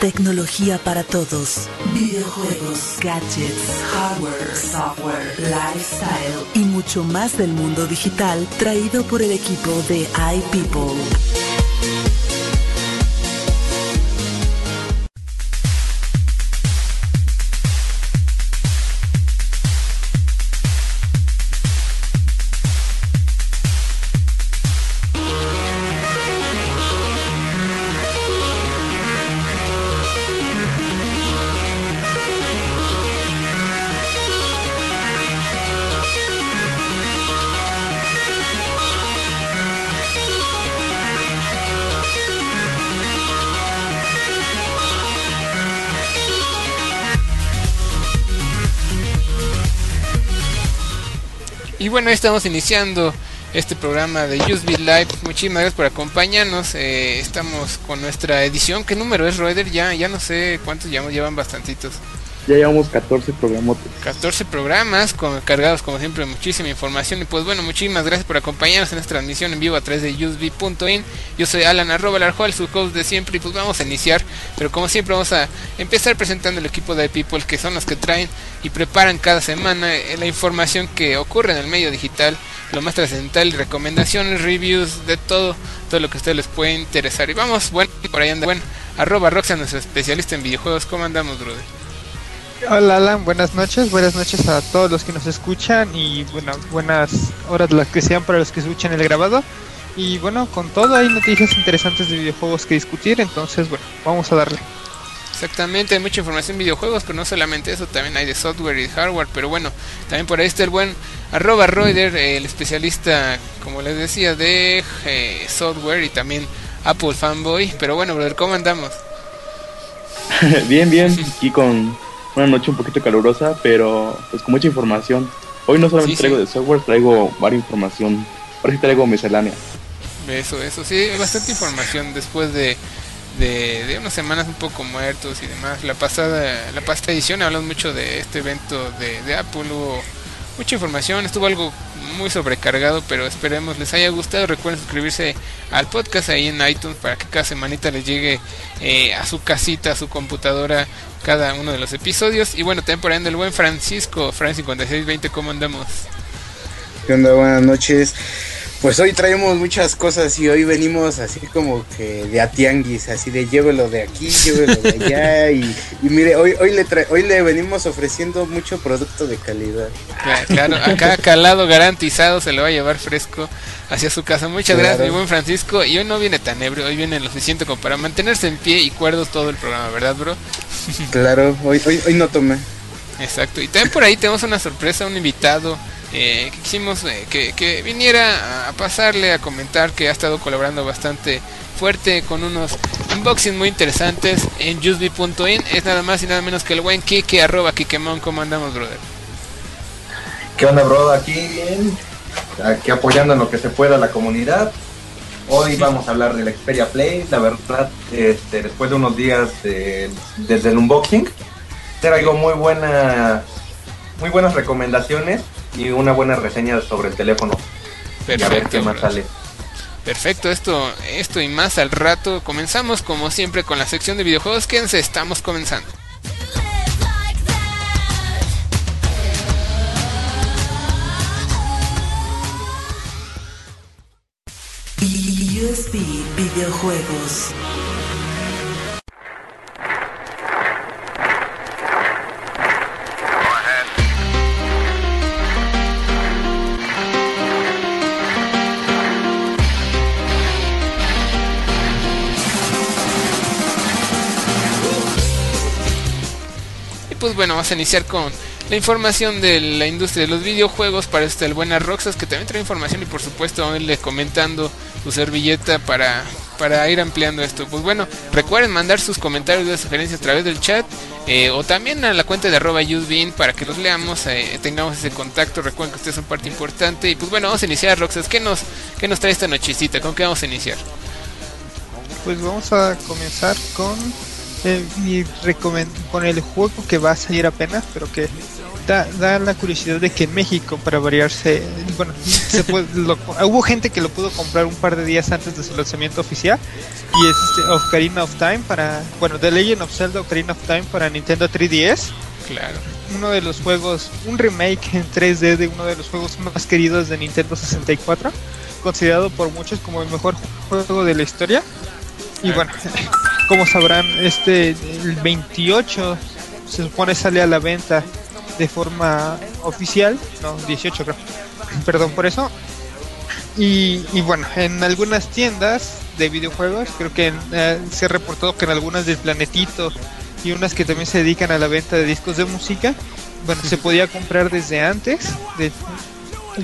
Tecnología para todos. Videojuegos, gadgets, hardware, software, lifestyle y mucho más del mundo digital traído por el equipo de iPeople. Estamos iniciando este programa de USB Live. Muchísimas gracias por acompañarnos. Eh, estamos con nuestra edición. ¿Qué número es, Roeder? Ya, ya no sé cuántos llevamos, llevan bastantitos. Ya llevamos 14 programas. 14 programas con, cargados como siempre muchísima información. Y pues bueno muchísimas gracias por acompañarnos en esta transmisión en vivo a través de USB.in yo soy Alan arroba Larjual, su host de siempre. Y pues vamos a iniciar. Pero como siempre vamos a empezar presentando el equipo de People que son los que traen y preparan cada semana eh, la información que ocurre en el medio digital lo más trascendental recomendaciones reviews de todo todo lo que a ustedes les puede interesar. Y vamos bueno por ahí anda bueno arroba Roxanne nuestro especialista en videojuegos. ¿cómo andamos brother? Hola Alan, buenas noches, buenas noches a todos los que nos escuchan y bueno, buenas horas las que sean para los que escuchan el grabado. Y bueno, con todo hay noticias interesantes de videojuegos que discutir, entonces bueno, vamos a darle. Exactamente, hay mucha información de videojuegos, pero no solamente eso, también hay de software y hardware, pero bueno, también por ahí está el buen arroba Reuter, el especialista, como les decía, de eh, software y también Apple fanboy, pero bueno, brother, ¿cómo andamos? bien, bien, aquí con una noche un poquito calurosa, pero pues con mucha información. Hoy no solamente Sí, sí. traigo de software, traigo varias información. Ahora sí traigo miscelánea. Eso, eso, sí, bastante información después de, de, de unas semanas un poco muertos y demás. La pasada, la pasada edición hablamos mucho de este evento de, de Apple, hubo mucha información, estuvo algo muy sobrecargado, pero esperemos les haya gustado. Recuerden suscribirse al podcast ahí en iTunes para que cada semanita les llegue eh, a su casita, a su computadora, cada uno de los episodios. Y bueno, también por ahí anda el buen Francisco, Fran5620, ¿cómo andamos? ¿Qué onda? Buenas noches. Pues hoy traemos muchas cosas y hoy venimos así como que de atianguis, así de llévelo de aquí, llévelo de allá y, y mire, hoy hoy le tra- hoy le venimos ofreciendo mucho producto de calidad. Cla- Claro, acá calado garantizado se lo va a llevar fresco hacia su casa. Muchas Claro. gracias, mi buen Francisco. Y hoy no viene tan ebrio, hoy viene lo suficiente como para mantenerse en pie y cuerdos todo el programa, ¿verdad, bro? Claro, hoy hoy hoy no tomé. Exacto. Y también por ahí tenemos una sorpresa, un invitado eh, que quisimos eh, que, que viniera a, pasarle a comentar que ha estado colaborando bastante fuerte con unos unboxings muy interesantes en usb.in. Es nada más y nada menos que el buen Kike, arroba Kikemon. ¿Cómo andamos, brother? ¿Qué onda, bro? Aquí bien, aquí apoyando en lo que se pueda la comunidad. Hoy vamos a hablar de la Xperia Play, la verdad, este, después de unos días de- desde el unboxing, traigo muy buena, muy buenas recomendaciones y una buena reseña sobre el teléfono. y a ver qué más sale. Perfecto, esto, esto y más al rato. Comenzamos como siempre con la sección de videojuegos. Quédense, estamos comenzando. USB Videojuegos. Pues bueno, vamos a iniciar con la información de la industria de los videojuegos. Para este el buena Roxas que también trae información y por supuesto vamos a irle comentando su servilleta para, para ir ampliando esto. Pues bueno, recuerden mandar sus comentarios de sugerencias a través del chat eh, o también a la cuenta de arroba para que los leamos, eh, tengamos ese contacto. Recuerden que ustedes son parte importante. Y pues bueno, vamos a iniciar Roxas. ¿Qué nos, qué nos trae esta nochecita? ¿Con qué vamos a iniciar? Pues vamos a comenzar con eh, mi recomen- con el juego que va a salir apenas, pero que da, da la curiosidad de que en México, para variarse, bueno, se puede- lo- hubo gente que lo pudo comprar un par de días antes de su lanzamiento oficial. Y es este Ocarina of Time para, bueno, The Legend of Zelda Ocarina of Time para Nintendo 3DS. Claro. Uno de los juegos, un remake en 3D de uno de los juegos más queridos de Nintendo 64. Considerado por muchos como el mejor juego de la historia. Y bueno, como sabrán, este el 28 se supone sale a la venta de forma oficial, no, 18 creo. Perdón por eso. Y, y bueno, en algunas tiendas de videojuegos, creo que eh, se ha reportado que en algunas del Planetito y unas que también se dedican a la venta de discos de música, bueno, se podía comprar desde antes, de,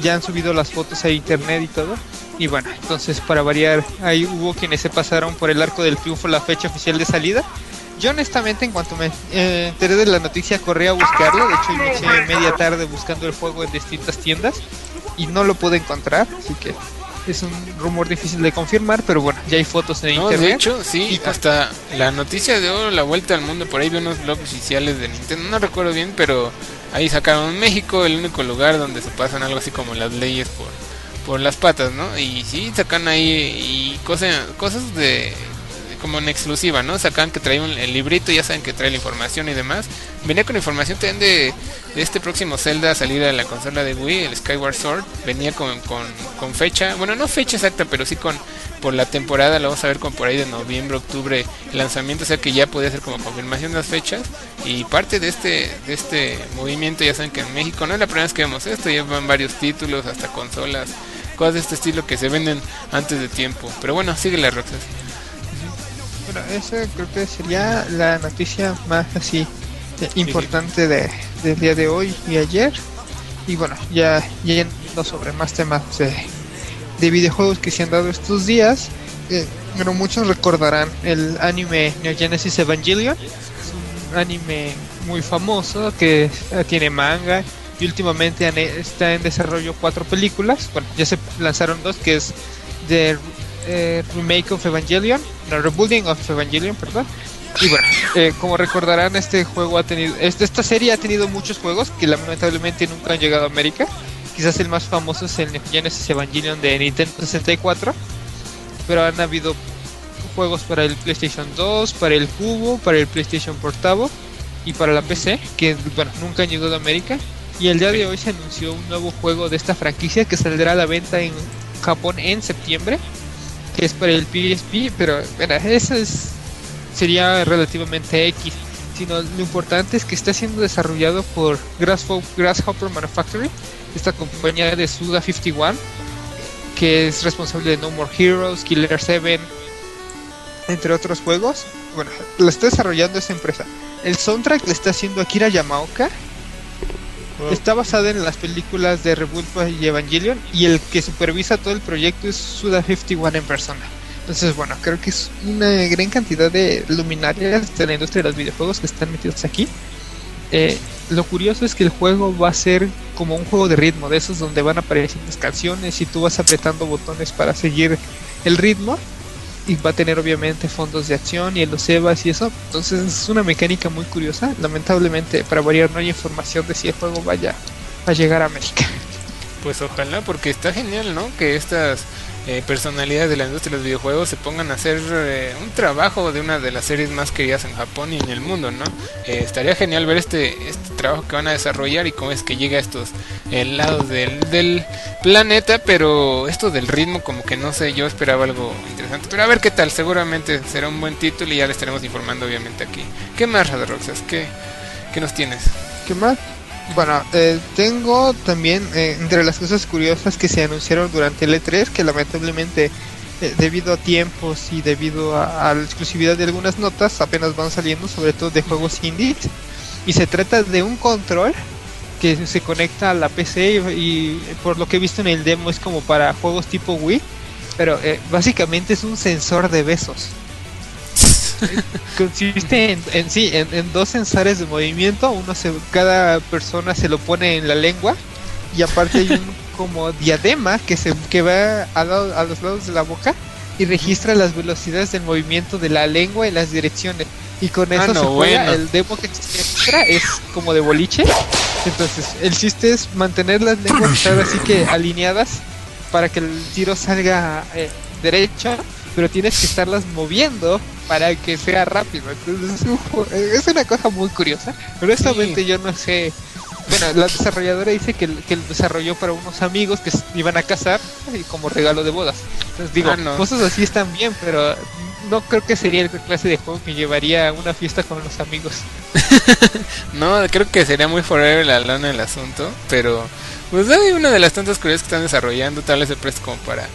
ya han subido las fotos a internet y todo. Y bueno, entonces para variar, ahí hubo quienes se pasaron por el arco del triunfo la fecha oficial de salida. Yo honestamente en cuanto me eh, enteré de la noticia corrí a buscarlo, de hecho eché media tarde buscando el juego en distintas tiendas y no lo pude encontrar, así que es un rumor difícil de confirmar, pero bueno, ya hay fotos en No, internet. de hecho, sí, Y hasta la noticia de oro, la vuelta al mundo, por ahí vi unos blogs oficiales de Nintendo, no recuerdo bien, pero ahí sacaron México, el único lugar donde se pasan algo así como las leyes por, por las patas, ¿no? Y sí, sacan ahí y cosas, cosas de, como en exclusiva, ¿no? Sacan que trae un, el librito, ya saben que trae la información y demás. Venía con información también de este próximo Zelda a salir a la consola de Wii, el Skyward Sword. Venía con, con, fecha, bueno, no fecha exacta, pero sí con por la temporada, lo vamos a ver con por ahí de noviembre, octubre, lanzamiento, o sea que ya podía ser como confirmación de las fechas. Y parte de este, de este movimiento, ya saben que en México no es la primera vez que vemos esto, llevan varios títulos, hasta consolas, cosas de este estilo que se venden antes de tiempo. Pero bueno, sigue la Roxas. Bueno, esa creo que sería la noticia más así importante de, del día de hoy y ayer. Y bueno, ya yendo sobre más temas de, de videojuegos que se han dado estos días. eh, bueno, muchos recordarán el anime Neo Genesis Evangelion. Un anime muy famoso que eh, tiene manga y últimamente han- está en desarrollo cuatro películas. Bueno, ya se lanzaron dos, que es The eh, Remake of Evangelion, no, Rebuilding of Evangelion, perdón. Y bueno, eh, como recordarán, este juego ha tenido, este- esta serie ha tenido muchos juegos que lamentablemente nunca han llegado a América. Quizás el más famoso es el Genesis Evangelion de Nintendo 64, pero han habido juegos para el PlayStation 2, para el Cubo, para el PlayStation Portable y para la PC, que bueno, nunca han llegado a América. Y el día de hoy se anunció un nuevo juego de esta franquicia que saldrá a la venta en Japón en septiembre, que es para el PSP, pero bueno, eso es, sería relativamente X. Sino lo importante es que está siendo desarrollado por Grasshopper, Manufacturing, esta compañía de Suda 51, que es responsable de No More Heroes, Killer 7, entre otros juegos. Bueno, lo está desarrollando esa empresa. El soundtrack le está haciendo Akira Yamaoka. Está basada en las películas de Rebuild y Evangelion y el que supervisa todo el proyecto es Suda 51 en persona. Entonces, bueno, creo que es una gran cantidad de luminarias de la industria de los videojuegos que están metidos aquí. Eh, lo curioso es que el juego va a ser como un juego de ritmo, de esos donde van apareciendo canciones y tú vas apretando botones para seguir el ritmo. Y va a tener obviamente fondos de acción y los EVAs y eso. Entonces es una mecánica muy curiosa. Lamentablemente, para variar, no hay información de si el juego vaya a llegar a América. Pues ojalá, porque está genial, ¿no? Que estas eh, personalidades de la industria de los videojuegos se pongan a hacer eh, un trabajo de una de las series más queridas en Japón y en el mundo, ¿no? Eh, estaría genial ver este, este trabajo que van a desarrollar y cómo es que llega a estos eh, lados del, del planeta, pero esto del ritmo como que no sé, yo esperaba algo interesante. Pero a ver qué tal, seguramente será un buen título y ya le estaremos informando obviamente aquí. ¿Qué más, Roxas? ¿Qué, ¿Qué nos tienes? ¿Qué más? Bueno, eh, tengo también eh, entre las cosas curiosas que se anunciaron durante el E3, que lamentablemente eh, debido a tiempos y debido a, la exclusividad de algunas notas apenas van saliendo, sobre todo de juegos indies. Y se trata de un control que se conecta a la PC y, y por lo que he visto en el demo es como para juegos tipo Wii, pero eh, básicamente es un sensor de besos. consiste en, en sí en, en dos sensores de movimiento. Uno se cada persona se lo pone en la lengua y aparte hay un como diadema que se que va a, lado- a los lados de la boca y registra las velocidades del movimiento de la lengua y las direcciones. Y con Ah, eso no, se juega bueno. el demo que se muestra es como de boliche. Entonces, el chiste es mantener las lenguas así que alineadas para que el tiro salga eh, derecha, pero tienes que estarlas moviendo para que sea rápido. Entonces, es una cosa muy curiosa. Honestamente, yo no sé. Bueno, la desarrolladora dice que, que desarrolló para unos amigos que iban a casar y como regalo de bodas. Entonces digo, ah, cosas así están bien, pero no creo que sería el clase de juego que llevaría a una fiesta con los amigos. no, creo que sería muy forever la lana el asunto, pero pues hay una de las tantas curiosidades que están desarrollando, tal vez se presta como para,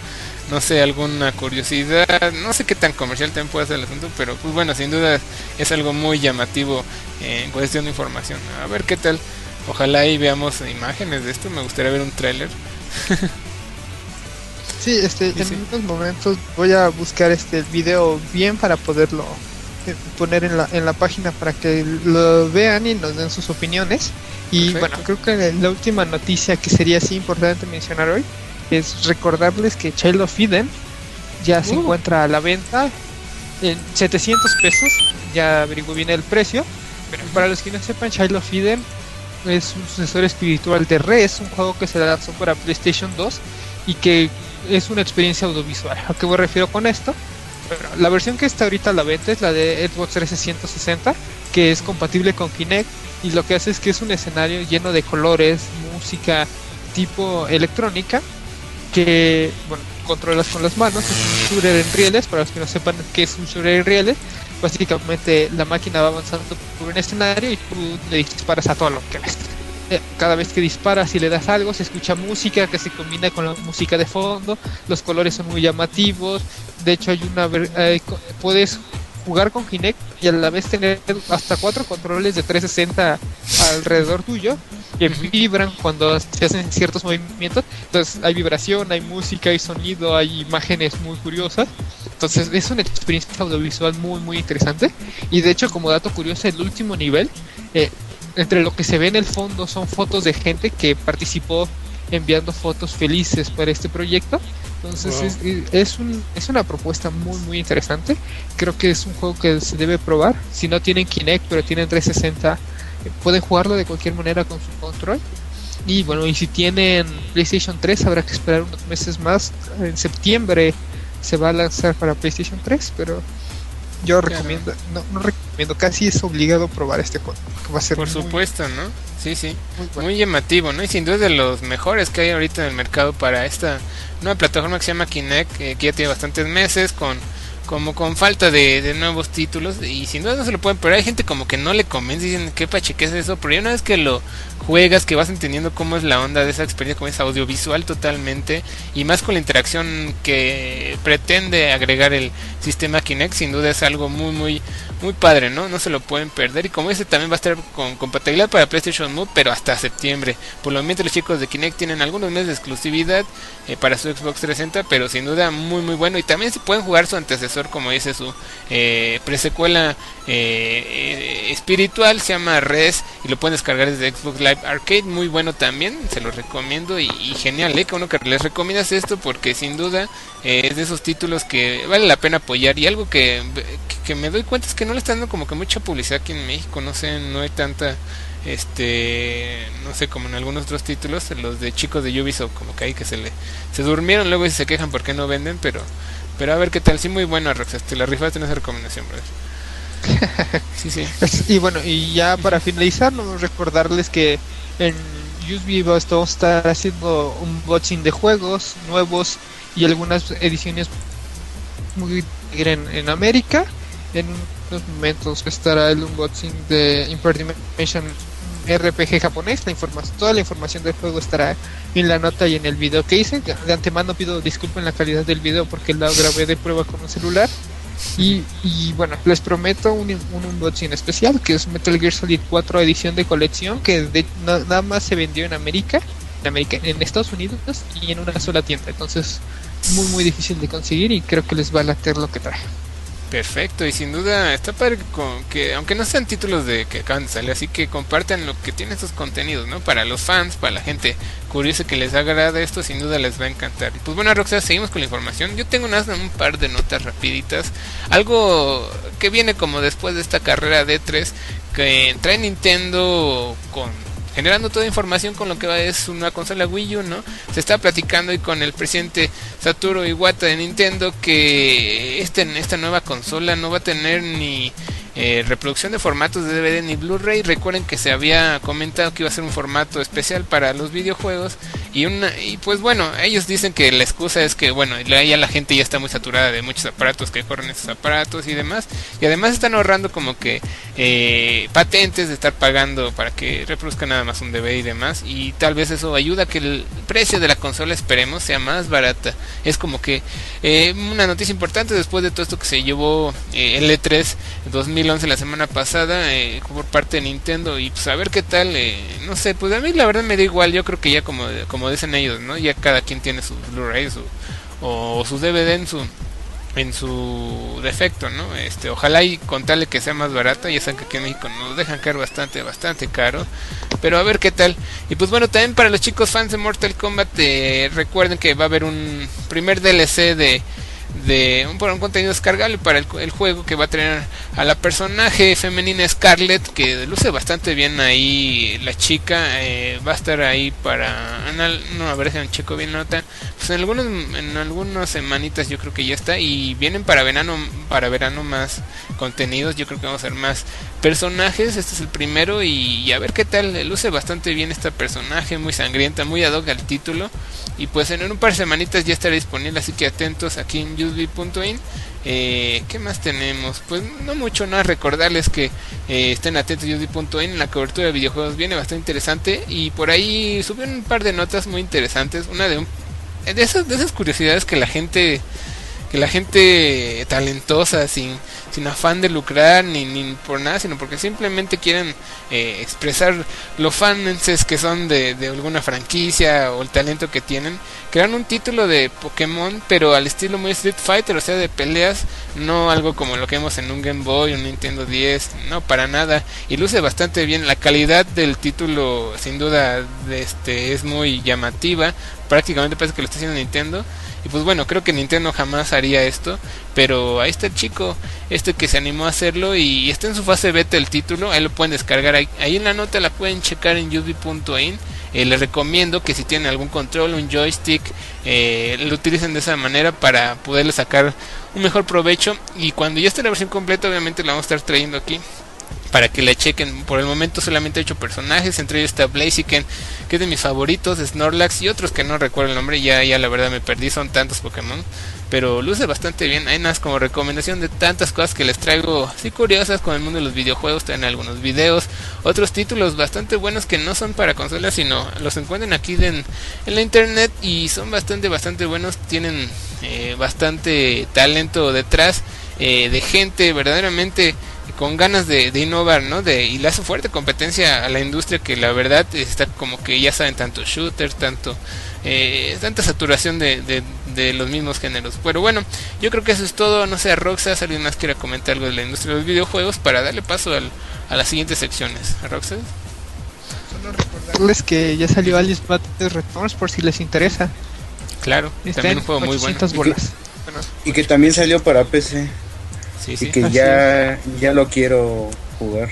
no sé, alguna curiosidad, no sé qué tan comercial también puede ser el asunto, pero pues bueno, sin duda es algo muy llamativo en cuestión de información. A ver qué tal, ojalá ahí veamos imágenes de esto, me gustaría ver un tráiler. Sí, este, en unos momentos voy a buscar este video bien para poderlo eh, poner en la, en la página para que lo vean y nos den sus opiniones. Y bueno, creo que la última noticia que sería así importante mencionar hoy es recordarles que Child of Eden ya se uh. encuentra a la venta en 700 pesos. Ya averiguo bien el precio. Pero para los que no sepan, Child of Eden es un sucesor espiritual de Res, un juego que se lanzó para PlayStation 2 y que es una experiencia audiovisual. ¿A qué me refiero con esto? la versión que está ahorita a la venta es la de Xbox 360, que es compatible con Kinect y lo que hace es que es un escenario lleno de colores, música tipo electrónica que bueno, controlas con las manos, es un shooter en rieles, para los que no sepan qué es un shooter en rieles, básicamente la máquina va avanzando por un escenario y tú le disparas a todo lo que ves. Eh, cada vez que disparas y le das algo, se escucha música que se combina con la música de fondo, los colores son muy llamativos, de hecho hay una eh, puedes jugar con Kinect y a la vez tener hasta cuatro controles de 360 alrededor tuyo que vibran cuando se hacen ciertos movimientos. Entonces hay vibración, hay música, hay sonido, hay imágenes muy curiosas. Entonces es una experiencia audiovisual muy muy interesante. Y de hecho como dato curioso, el último nivel eh, entre lo que se ve en el fondo son fotos de gente que participó enviando fotos felices para este proyecto. Entonces es, un, es una propuesta muy muy interesante. Creo que es un juego que se debe probar. Si no tienen Kinect pero tienen 360, eh, pueden jugarlo de cualquier manera con su control. Y bueno, y si tienen PlayStation 3 habrá que esperar unos meses más. En septiembre se va a lanzar para PlayStation 3, pero yo recomiendo, no, no recomiendo, casi es obligado probar este juego. Va a ser Por supuesto, ¿no? Sí, sí. Muy, llamativo, ¿no? Y sin duda es de los mejores que hay ahorita en el mercado para esta nueva plataforma que se llama Kinect, que ya tiene bastantes meses con como con falta de, nuevos títulos y sin duda no se lo pueden pero hay gente como que no le convence y dicen qué pache qué es eso pero una vez que lo juegas, que vas entendiendo cómo es la onda de esa experiencia, como es audiovisual totalmente, y más con la interacción que pretende agregar el sistema Kinect, sin duda es algo muy, muy, muy padre, ¿no? No se lo pueden perder. Y como ese también va a estar con compatibilidad para PlayStation Move, pero hasta septiembre. Por lo menos los chicos de Kinect tienen algunos meses de exclusividad eh, para su Xbox 360, pero sin duda muy, muy bueno. Y también se pueden jugar su antecesor, como dice su eh, presecuela eh, espiritual, se llama Res, y lo pueden descargar desde Xbox Live Arcade, muy bueno también, se lo recomiendo y, genial, ¿eh? Que uno que les recomiendas esto porque sin duda eh, es de esos títulos que vale la pena apoyar y algo que, que, me doy cuenta es que no le están dando como que mucha publicidad aquí en México, no sé, no hay tanta este no sé como en algunos otros títulos los de chicos de Ubisoft como que hay que se le se durmieron luego y se quejan porque no venden pero pero a ver qué tal sí muy bueno Rox te la rifaste en esa recomendación brother. sí, sí. Y bueno, y ya para finalizar, no recordarles que en USB a estar haciendo un unboxing de juegos nuevos y algunas ediciones muy en, en América. En unos momentos estará el unboxing de Imperdimension RPG japonés. La información, toda la información del juego estará en la nota y en el video que hice. De antemano pido disculpas en la calidad del video porque la grabé de prueba con un celular. Y, bueno, les prometo un, un unboxing especial que es Metal Gear Solid 4 edición de colección que nada más se vendió en América, en América, en Estados Unidos y en una sola tienda. Entonces, muy muy difícil de conseguir y creo que les va a latir lo que trae. Perfecto, y sin duda está padre que, aunque no sean títulos de que acaban así que compartan lo que tienen estos contenidos, ¿no? Para los fans, para la gente curiosa que les agrada esto, sin duda les va a encantar. Pues bueno, Roxana, seguimos con la información. Yo tengo un par de notas rapiditas. Algo que viene como después de esta carrera de 3 que trae Nintendo con generando toda información con lo que va es una consola Wii U, ¿no? Se está platicando y con el presidente Satoru Iwata de Nintendo que este, esta nueva consola no va a tener ni eh, reproducción de formatos de DVD ni Blu-ray. Recuerden que se había comentado que iba a ser un formato especial para los videojuegos. Y, una, y pues bueno, ellos dicen que la excusa es que, bueno, ya la gente ya está muy saturada de muchos aparatos que corren esos aparatos y demás. Y además están ahorrando como que eh, patentes de estar pagando para que reproduzca nada más un DVD y demás. Y tal vez eso ayuda a que el precio de la consola, esperemos, sea más barata. Es como que eh, una noticia importante después de todo esto que se llevó el E3 2000 la semana pasada eh, por parte de Nintendo y pues a ver qué tal, eh, no sé, pues a mí la verdad me da igual, yo creo que ya como, como dicen ellos, ¿no? Ya cada quien tiene su Blu-ray o, su DVD en su en su defecto, ¿no? Este, ojalá y contarle que sea más barata, ya saben que aquí en México nos dejan caer bastante, bastante caro, pero a ver qué tal. Y pues bueno, también para los chicos fans de Mortal Kombat, eh, recuerden que va a haber un primer DLC de de un, un contenido descargable para el, juego que va a tener a la personaje femenina Scarlett que luce bastante bien ahí la chica eh, va a estar ahí para no a ver si un checo bien nota pues en algunos en algunas semanitas yo creo que ya está y vienen para verano para verano más contenidos yo creo que vamos a ver más personajes este es el primero y, a ver qué tal luce bastante bien esta personaje muy sangrienta muy ad hoc al título y pues en un par de semanitas ya estará disponible así que atentos aquí usb.in eh, ¿Qué más tenemos? Pues no mucho nada, recordarles que eh, estén atentos a usb.in, la cobertura de videojuegos viene bastante interesante y por ahí subieron un par de notas muy interesantes, una de un, de esas de esas curiosidades que la gente que la gente talentosa sin sin afán de lucrar ni, ni por nada, sino porque simplemente quieren eh, expresar los fans que son de, de, alguna franquicia o el talento que tienen. Crean un título de Pokémon, pero al estilo muy Street Fighter, o sea, de peleas, no algo como lo que vemos en un Game Boy, un Nintendo 10, no, para nada. Y luce bastante bien. La calidad del título, sin duda, este, es muy llamativa. Prácticamente parece que lo está haciendo Nintendo. Y pues bueno, creo que Nintendo jamás haría esto. Pero ahí está el chico, este que se animó a hacerlo y está en su fase beta el título. Ahí lo pueden descargar. Ahí, en la nota la pueden checar en uv.in. Eh, les recomiendo que si tienen algún control, un joystick, eh, lo utilicen de esa manera para poderle sacar un mejor provecho. Y cuando ya esté la versión completa, obviamente la vamos a estar trayendo aquí para que la chequen. Por el momento solamente he hecho personajes, entre ellos está Blaziken, que es de mis favoritos, Snorlax y otros que no recuerdo el nombre, ya, ya la verdad me perdí, son tantos Pokémon. Pero luce bastante bien, hay más como recomendación de tantas cosas que les traigo así curiosas con el mundo de los videojuegos, traen algunos videos, otros títulos bastante buenos que no son para consolas, sino los encuentran aquí en, en la internet y son bastante, bastante buenos, tienen eh, bastante talento detrás eh, de gente verdaderamente con ganas de, innovar, ¿no? De, y le hace fuerte competencia a la industria que la verdad está como que ya saben tanto shooter, tanto eh, tanta saturación de, de, los mismos géneros. Pero bueno, yo creo que eso es todo. No sé, Roxa, si alguien más quiera comentar algo de la industria de los videojuegos para darle paso al, a las siguientes secciones. Roxa. Solo recordarles que ya salió Alice Battle Returns por si les interesa. Claro, también un juego muy bueno. Bolas. Y que también salió para PC y que ya, ya lo quiero jugar.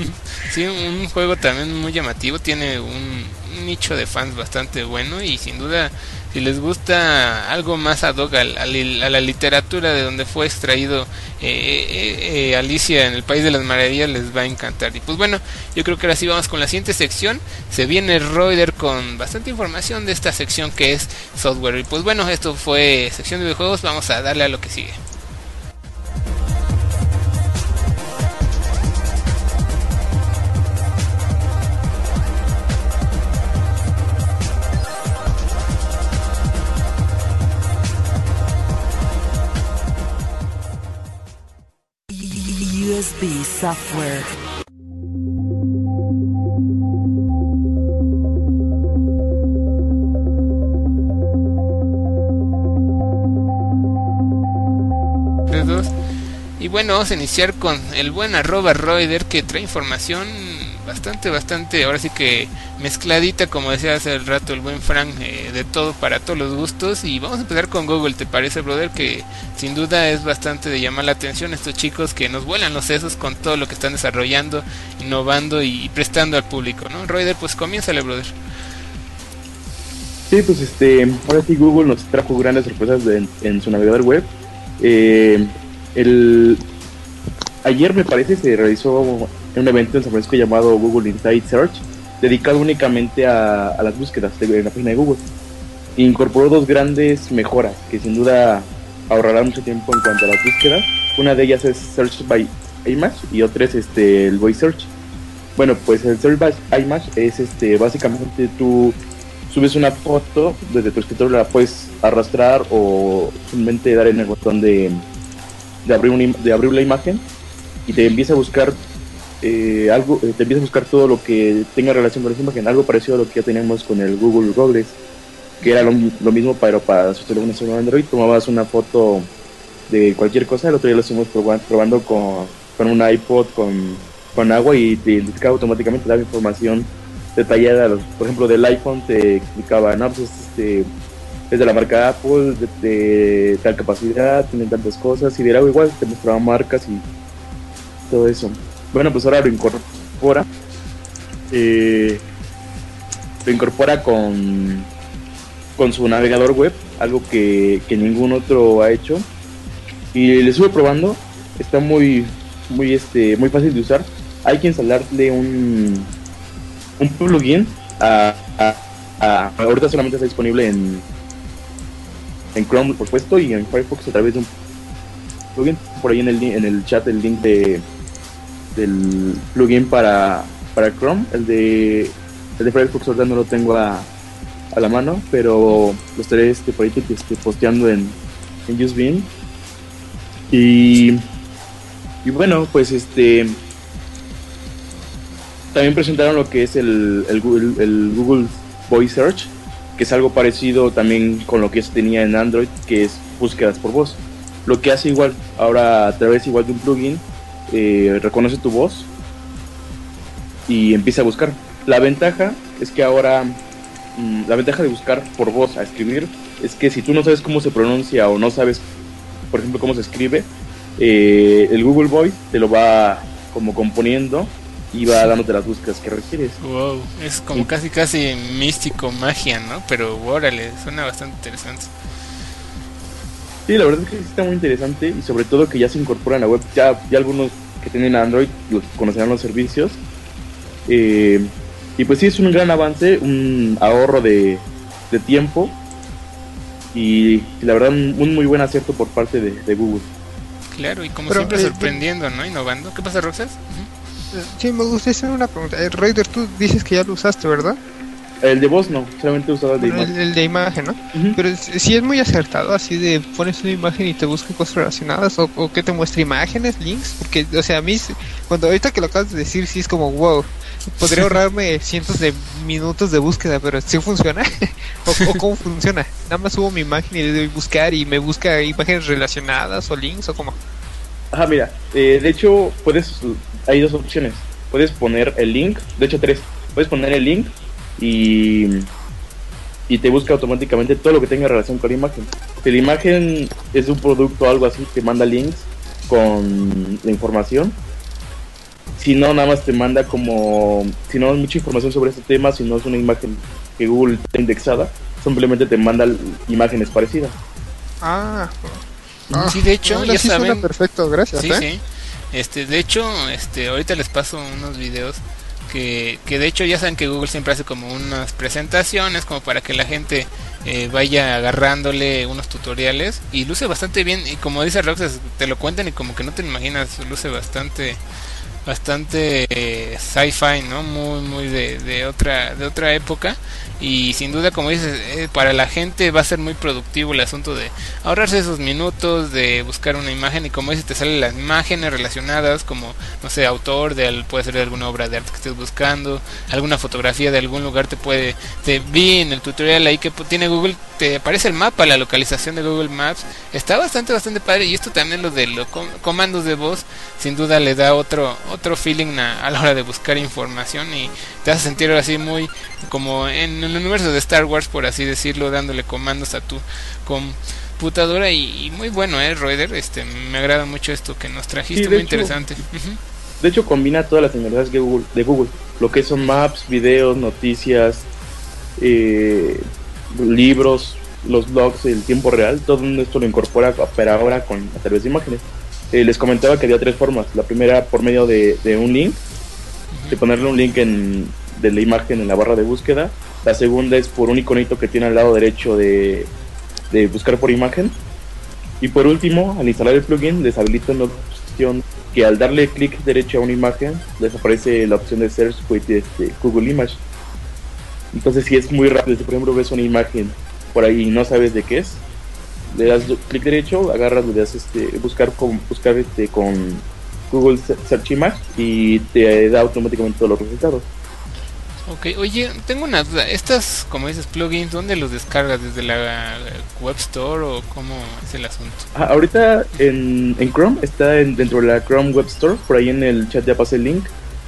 sí, un juego también muy llamativo, tiene un, nicho de fans bastante bueno y sin duda si les gusta algo más ad hoc a, la literatura de donde fue extraído eh, eh, eh, Alicia en el País de las Maravillas les va a encantar. Y pues bueno, yo creo que ahora sí vamos con la siguiente sección. Se viene Reuter con bastante información de esta sección que es software. Y pues bueno, esto fue sección de videojuegos, vamos a darle a lo que sigue. Software. Y bueno, vamos a iniciar con el buen arroba Roider que trae información bastante, bastante, ahora sí que mezcladita, como decía hace el rato el buen Frank, eh, de todo para todos los gustos. Y vamos a empezar con Google, ¿te parece, brother? Que sin duda es bastante de llamar la atención estos chicos que nos vuelan los sesos con todo lo que están desarrollando, innovando y, prestando al público, ¿no? Roider, pues comiénzale, brother. Sí, pues este, ahora sí Google nos trajo grandes sorpresas en su navegador web. Eh, el, ayer me parece se realizó un evento en San Francisco llamado Google Insight Search, dedicado únicamente a, las búsquedas de, la página de Google. Incorporó dos grandes mejoras que sin duda ahorrarán mucho tiempo en cuanto a las búsquedas. Una de ellas es Search by Image y otra es este, el Voice Search. Bueno, pues el Search by Image es este, básicamente tú subes una foto desde tu escritorio, la puedes arrastrar o simplemente dar en el botón de, de, abrir, de abrir la imagen y te empieza a buscar eh, algo, eh, te empieza a buscar todo lo que tenga relación con esa imagen, algo parecido a lo que ya teníamos con el Google Goggles, que era lo, mismo pero para sus teléfonos Android, tomabas una foto de cualquier cosa, el otro día lo estuvimos probando, con, con, un iPod, con, con agua y te identificaba automáticamente, daba información detallada, por ejemplo del iPhone te explicaba, no, pues este es de la marca Apple, de, tal capacidad, tienen tantas cosas, y de agua igual te mostraba marcas y todo eso. Bueno, pues ahora lo incorpora. Eh, lo incorpora con, con su navegador web, algo que, ningún otro ha hecho. Y le estuve probando, está muy, muy, este, muy fácil de usar. Hay que instalarle un, un plugin. A, ahorita solamente está disponible en, en Chrome, por supuesto, y en Firefox a través de un plugin. Por ahí en el, en el chat el link de, del plugin para, para Chrome. El de, el de Firefox ahorita no lo tengo a, a la mano, pero lo estaré este, por ahí este, posteando en, en UseBeam. Y, y bueno, pues este también presentaron lo que es el, el, Google, el Google Voice Search, que es algo parecido también con lo que se tenía en Android, que es búsquedas por voz. Lo que hace igual, ahora a través igual de un plugin, eh, reconoce tu voz y empieza a buscar. La ventaja es que ahora, mm, la ventaja de buscar por voz a escribir es que si tú no sabes cómo se pronuncia o no sabes, por ejemplo, cómo se escribe, eh, el Google Voice te lo va como componiendo y va dándote las búsquedas que requieres. Wow, es como casi casi místico, magia, ¿no? Pero órale, suena bastante interesante. Sí, la verdad es que está muy interesante y sobre todo que ya se incorpora en la web. Ya, ya algunos que tienen Android conocerán los servicios. Eh, y pues sí, es un gran avance, un ahorro de, tiempo y, la verdad un, muy buen acierto por parte de, Google. Claro, y como siempre eh, sorprendiendo, ¿no? Innovando. ¿Qué pasa, Roxas? Sí, me gustaría hacer una pregunta. Eh, Raider, tú dices que ya lo usaste, ¿verdad? El de voz no, solamente usaba el de imagen. El, de imagen, ¿no? Pero si es muy acertado, así de pones una imagen y te busca cosas relacionadas, o, o, que te muestre imágenes, links, porque, o sea, a mí, cuando ahorita que lo acabas de decir, sí es como, wow, podría ahorrarme cientos de minutos de búsqueda, pero ¿sí funciona? ¿O, cómo funciona? Nada más subo mi imagen y le doy buscar y me busca imágenes relacionadas o links, o cómo. Ajá, mira, eh, de hecho, puedes, hay dos opciones. Puedes poner el link, de hecho tres, puedes poner el link y, y te busca automáticamente todo lo que tenga relación con la imagen. Si la imagen es un producto o algo así, te manda links con la información. Si no, nada más te manda como, si no es mucha información sobre este tema, si no es una imagen que Google está indexada, simplemente te manda imágenes parecidas. Ah, sí, de hecho, ya saben. Perfecto, gracias. Sí, ¿eh? sí. Este, de hecho, este, ahorita les paso unos videos que, de hecho ya saben que Google siempre hace como unas presentaciones como para que la gente eh, vaya agarrándole unos tutoriales y luce bastante bien. Y como dice Roxas te lo cuentan y como que no te imaginas luce bastante bastante eh, sci-fi no muy muy de, de, otra de otra época y sin duda como dices eh, para la gente va a ser muy productivo el asunto de ahorrarse esos minutos de buscar una imagen y como dices te salen las imágenes relacionadas como no sé autor de puede ser de alguna obra de arte que estés buscando alguna fotografía de algún lugar te puede te vi en el tutorial ahí que tiene Google te aparece el mapa la localización de Google Maps está bastante bastante padre y esto también lo de los comandos de voz sin duda le da otro otro feeling a, a la hora de buscar información y te hace sentir así muy como en el universo de Star Wars, por así decirlo, dándole comandos a tu computadora y, muy bueno, eh, Roeder, este, me agrada mucho esto que nos trajiste, muy interesante. De hecho, combina todas las de Google, de Google, lo que son maps, videos, noticias, eh, libros, los blogs, el tiempo real, todo esto lo incorpora, pero ahora con a través de imágenes. Eh, les comentaba que había tres formas. La primera por medio de, un link, de ponerle un link en, de la imagen en la barra de búsqueda. La segunda es por un iconito que tiene al lado derecho de, de buscar por imagen. Y por último, al instalar el plugin, deshabilita una opción que al darle clic derecho a una imagen, desaparece la opción de Search with este, Google Image. Entonces, si es muy rápido, si por ejemplo ves una imagen por ahí y no sabes de qué es, le das clic derecho, agarras, le das este, buscar con, buscar este, con Google Search Image y te da automáticamente todos los resultados. Ok, oye, tengo una duda. Estas, como dices, plugins, ¿dónde los descargas? ¿Desde la Web Store o cómo es el asunto? Ah, ahorita en, Chrome, está dentro de la Chrome Web Store, por ahí en el chat ya pasé el link.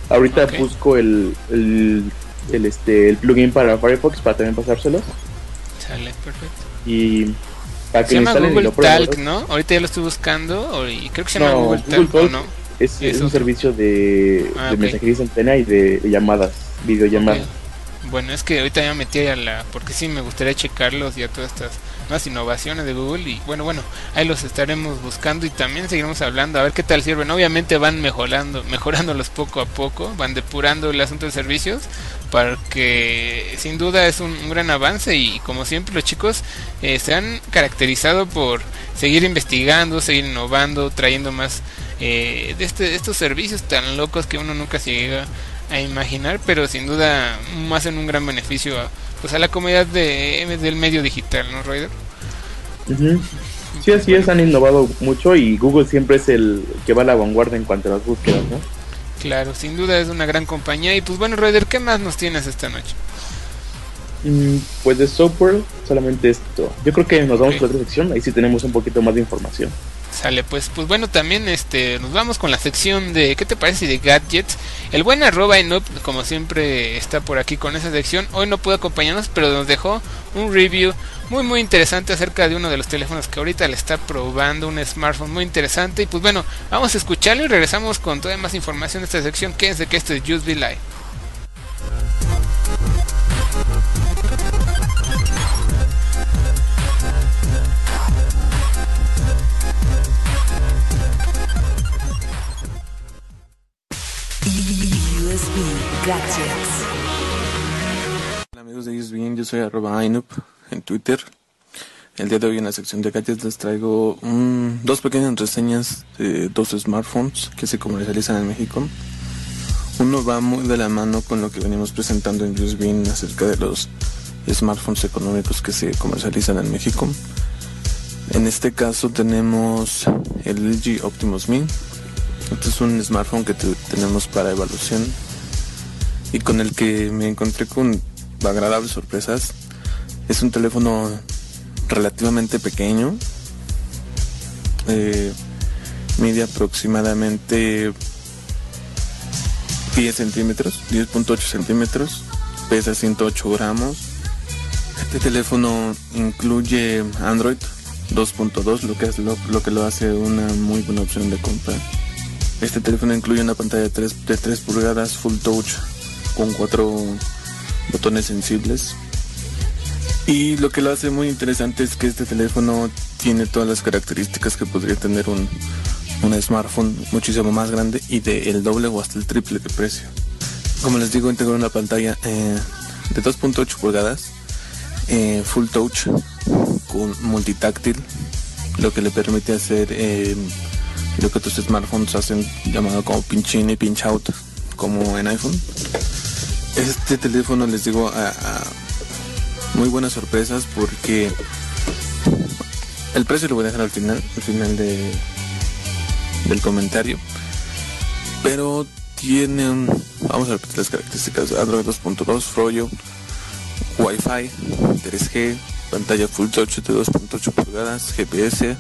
Ahorita busco el, el, este, el plugin para Firefox para también pasárselos. Sale, perfecto. Y para que se llama Google Talk, ¿no? Ahorita ya lo estoy buscando y creo que se llama Google, Talk, ¿no? Es, es, un servicio de, ah, de mensajería antena y de llamadas videollamada. Bueno, es que ahorita ya me metí a la. Porque sí me gustaría checarlos ya todas estas nuevas innovaciones de Google. Y bueno, bueno, ahí los estaremos buscando y también seguiremos hablando a ver qué tal sirven. Obviamente van mejorando, mejorándolos poco a poco, van depurando el asunto de servicios. Para que sin duda es un, gran avance. Y como siempre, los chicos eh, se han caracterizado por seguir investigando, seguir innovando, trayendo más eh, de, este, de estos servicios tan locos que uno nunca se llega a imaginar, pero sin duda hacen un gran beneficio a, pues a la comunidad de, del medio digital, ¿no, Raider? Sí, así es, han innovado mucho y Google siempre es el que va a la vanguardia en cuanto a las búsquedas, ¿no? Claro, sin duda es una gran compañía. Y pues bueno, Raider, ¿qué más nos tienes esta noche? Mm, pues de software, solamente esto. Yo creo que nos vamos a la otra sección, ahí sí tenemos un poquito más de información. Sale, pues, pues bueno, también este, nos vamos con la sección de ¿qué te parece de gadgets? El buen arroba Inup, como siempre, está por aquí con esa sección. Hoy no pudo acompañarnos, pero nos dejó un review muy muy interesante acerca de uno de los teléfonos que ahorita le está probando, un smartphone muy interesante. Y pues bueno, vamos a escucharlo y regresamos con toda más información de esta sección. de que esto es Just Be Live. Hola amigos de USB, yo soy arroba Inup en Twitter. El día de hoy en la sección de gadgets les traigo dos pequeñas reseñas de dos smartphones que se comercializan en México. Uno va muy de la mano con lo que venimos presentando en USB acerca de los smartphones económicos que se comercializan en México. En este caso tenemos el LG Optimus Mini. Este es un smartphone que tenemos para evaluación y con el que me encontré con agradables sorpresas. Es un teléfono relativamente pequeño, eh, mide aproximadamente 10 centímetros, 10.8 centímetros, pesa 108 gramos. Este teléfono incluye Android 2.2, lo que es lo, que lo hace una muy buena opción de compra. Este teléfono incluye una pantalla de 3, de 3 pulgadas Full Touch con cuatro botones sensibles. Y lo que lo hace muy interesante es que este teléfono tiene todas las características que podría tener un, un smartphone muchísimo más grande y de doble o hasta el triple de precio. Como les digo, integra una pantalla eh, de 2.8 pulgadas, eh, full touch, con multitáctil, lo que le permite hacer eh, lo que otros smartphones hacen llamado como pinch in y pinch out, como en iPhone este teléfono les digo muy buenas sorpresas porque el precio lo voy a dejar al final, al final de, del comentario. Pero tiene un, vamos a repetir las características, Android 2.2, Froyo, Wi-Fi, 3G, pantalla Full Touch de 2.8 pulgadas, GPS,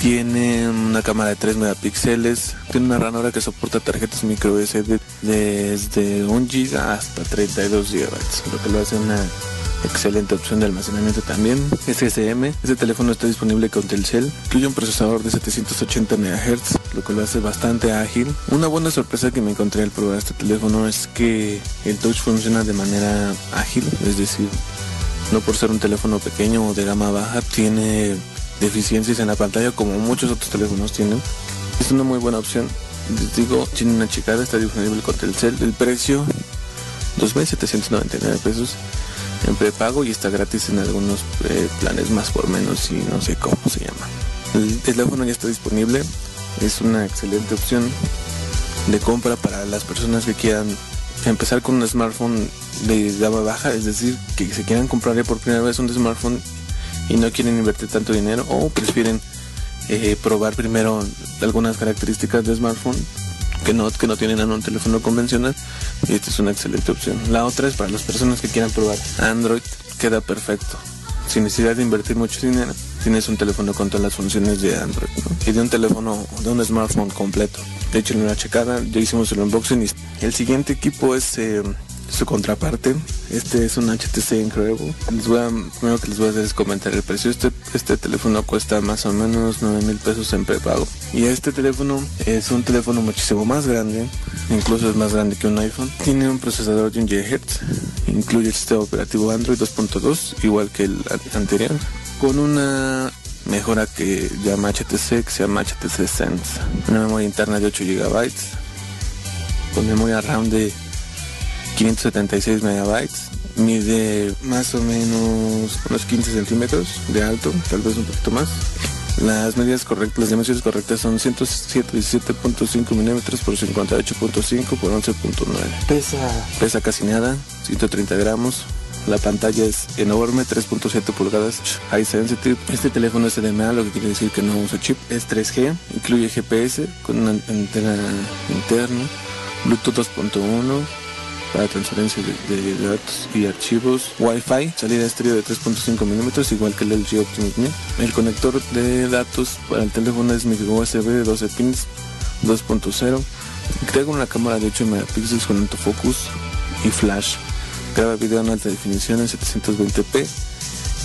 tiene una cámara de 3 megapíxeles, tiene una ranura que soporta tarjetas micro SD desde 1 GB hasta 32 GB, lo que lo hace una excelente opción de almacenamiento también. SSM, este teléfono está disponible con Telcel, incluye un procesador de 780 MHz, lo que lo hace bastante ágil. Una buena sorpresa que me encontré al probar este teléfono es que el touch funciona de manera ágil, es decir, no por ser un teléfono pequeño o de gama baja, tiene deficiencias en la pantalla como muchos otros teléfonos tienen. Es una muy buena opción. Les digo, tiene una chicada, está disponible con Telcel. El precio, 2.799 pesos en prepago y está gratis en algunos eh, planes más por menos y no sé cómo se llama. El teléfono ya está disponible. Es una excelente opción de compra para las personas que quieran empezar con un smartphone de gama baja, es decir, que se quieran comprar por primera vez un smartphone y no quieren invertir tanto dinero o prefieren eh, probar primero algunas características de smartphone que no, que no tienen en un teléfono convencional y esta es una excelente opción. La otra es para las personas que quieran probar Android, queda perfecto. Sin necesidad de invertir mucho dinero, tienes un teléfono con todas las funciones de Android y de un teléfono, de un smartphone completo. De hecho, en una checada ya hicimos el unboxing y el siguiente equipo es eh, su contraparte. Este es un HTC Incredible. Les voy a, primero que les voy a hacer es comentar el precio. Este, este teléfono cuesta más o menos 9 mil pesos en prepago. Y este teléfono es un teléfono muchísimo más grande, incluso es más grande que un iPhone. Tiene un procesador de un GHz, incluye el sistema operativo Android 2.2, igual que el anterior, con una mejora que llama HTC, que se llama HTC Sense. Una memoria interna de 8 GB, con memoria RAM de 576 megabytes, mide más o menos unos 15 centímetros de alto, tal vez un poquito más. Las medidas correctas, las dimensiones correctas son 117.5 milímetros por 58.5 por 11.9. Pesa, pesa casi nada, 130 gramos. La pantalla es enorme, 3.7 pulgadas, high sensitive. Este teléfono es HDMI, lo que quiere decir que no usa chip. Es 3G, incluye GPS con una antena interna, Bluetooth 2.1 para transferencia de, datos y archivos, Wi-Fi, salida estéreo de 3.5 milímetros, igual que el LG Optimus Mini. El conector de datos para el teléfono es micro USB de 12 pins 2.0. Tengo una cámara de 8 megapíxeles con autofocus y flash. Graba video en alta definición en 720p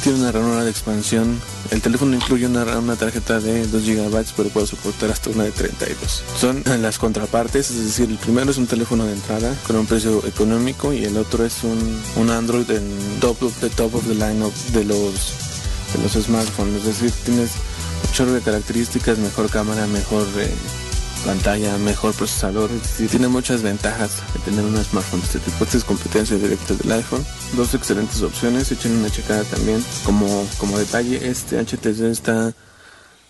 tiene una ranura de expansión. El teléfono incluye una, una tarjeta de 2 GB, pero puede soportar hasta una de 32. Son las contrapartes, es decir, el primero es un teléfono de entrada con un precio económico y el otro es un, un Android en top of top of the line de los los smartphones. Es decir, tienes un chorro de características, mejor cámara, mejor eh, pantalla, mejor procesador, tiene muchas ventajas de tener un smartphone de este tipo. Esta es competencia directa del iPhone. Dos excelentes opciones, echen una checada también. Como, como detalle, este HTC está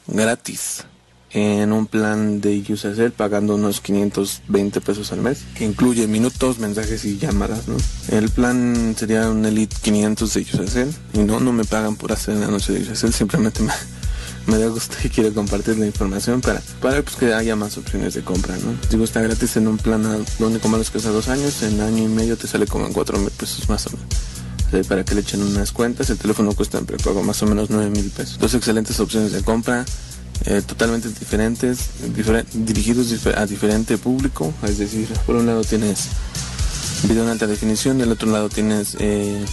gratis en un plan de Usacell pagando unos 520 pesos al mes, que incluye minutos, mensajes y llamadas, ¿no? El plan sería un Elite 500 de Usacell y no, no me pagan por hacer el anuncio de Usacell, simplemente me, me da gusto y quiero compartir la información para, para pues, que haya más opciones de compra, ¿no? Digo, está gratis en un plan donde como los que hace dos años, en año y medio te sale como en cuatro mil pesos más o menos. para que le echen unas cuentas, el teléfono cuesta en prepago más o menos 9 mil pesos. Dos excelentes opciones de compra, eh, totalmente diferentes, dirigidos a diferente público, es decir, por un lado tienes video en alta definición, del otro lado tienes eh,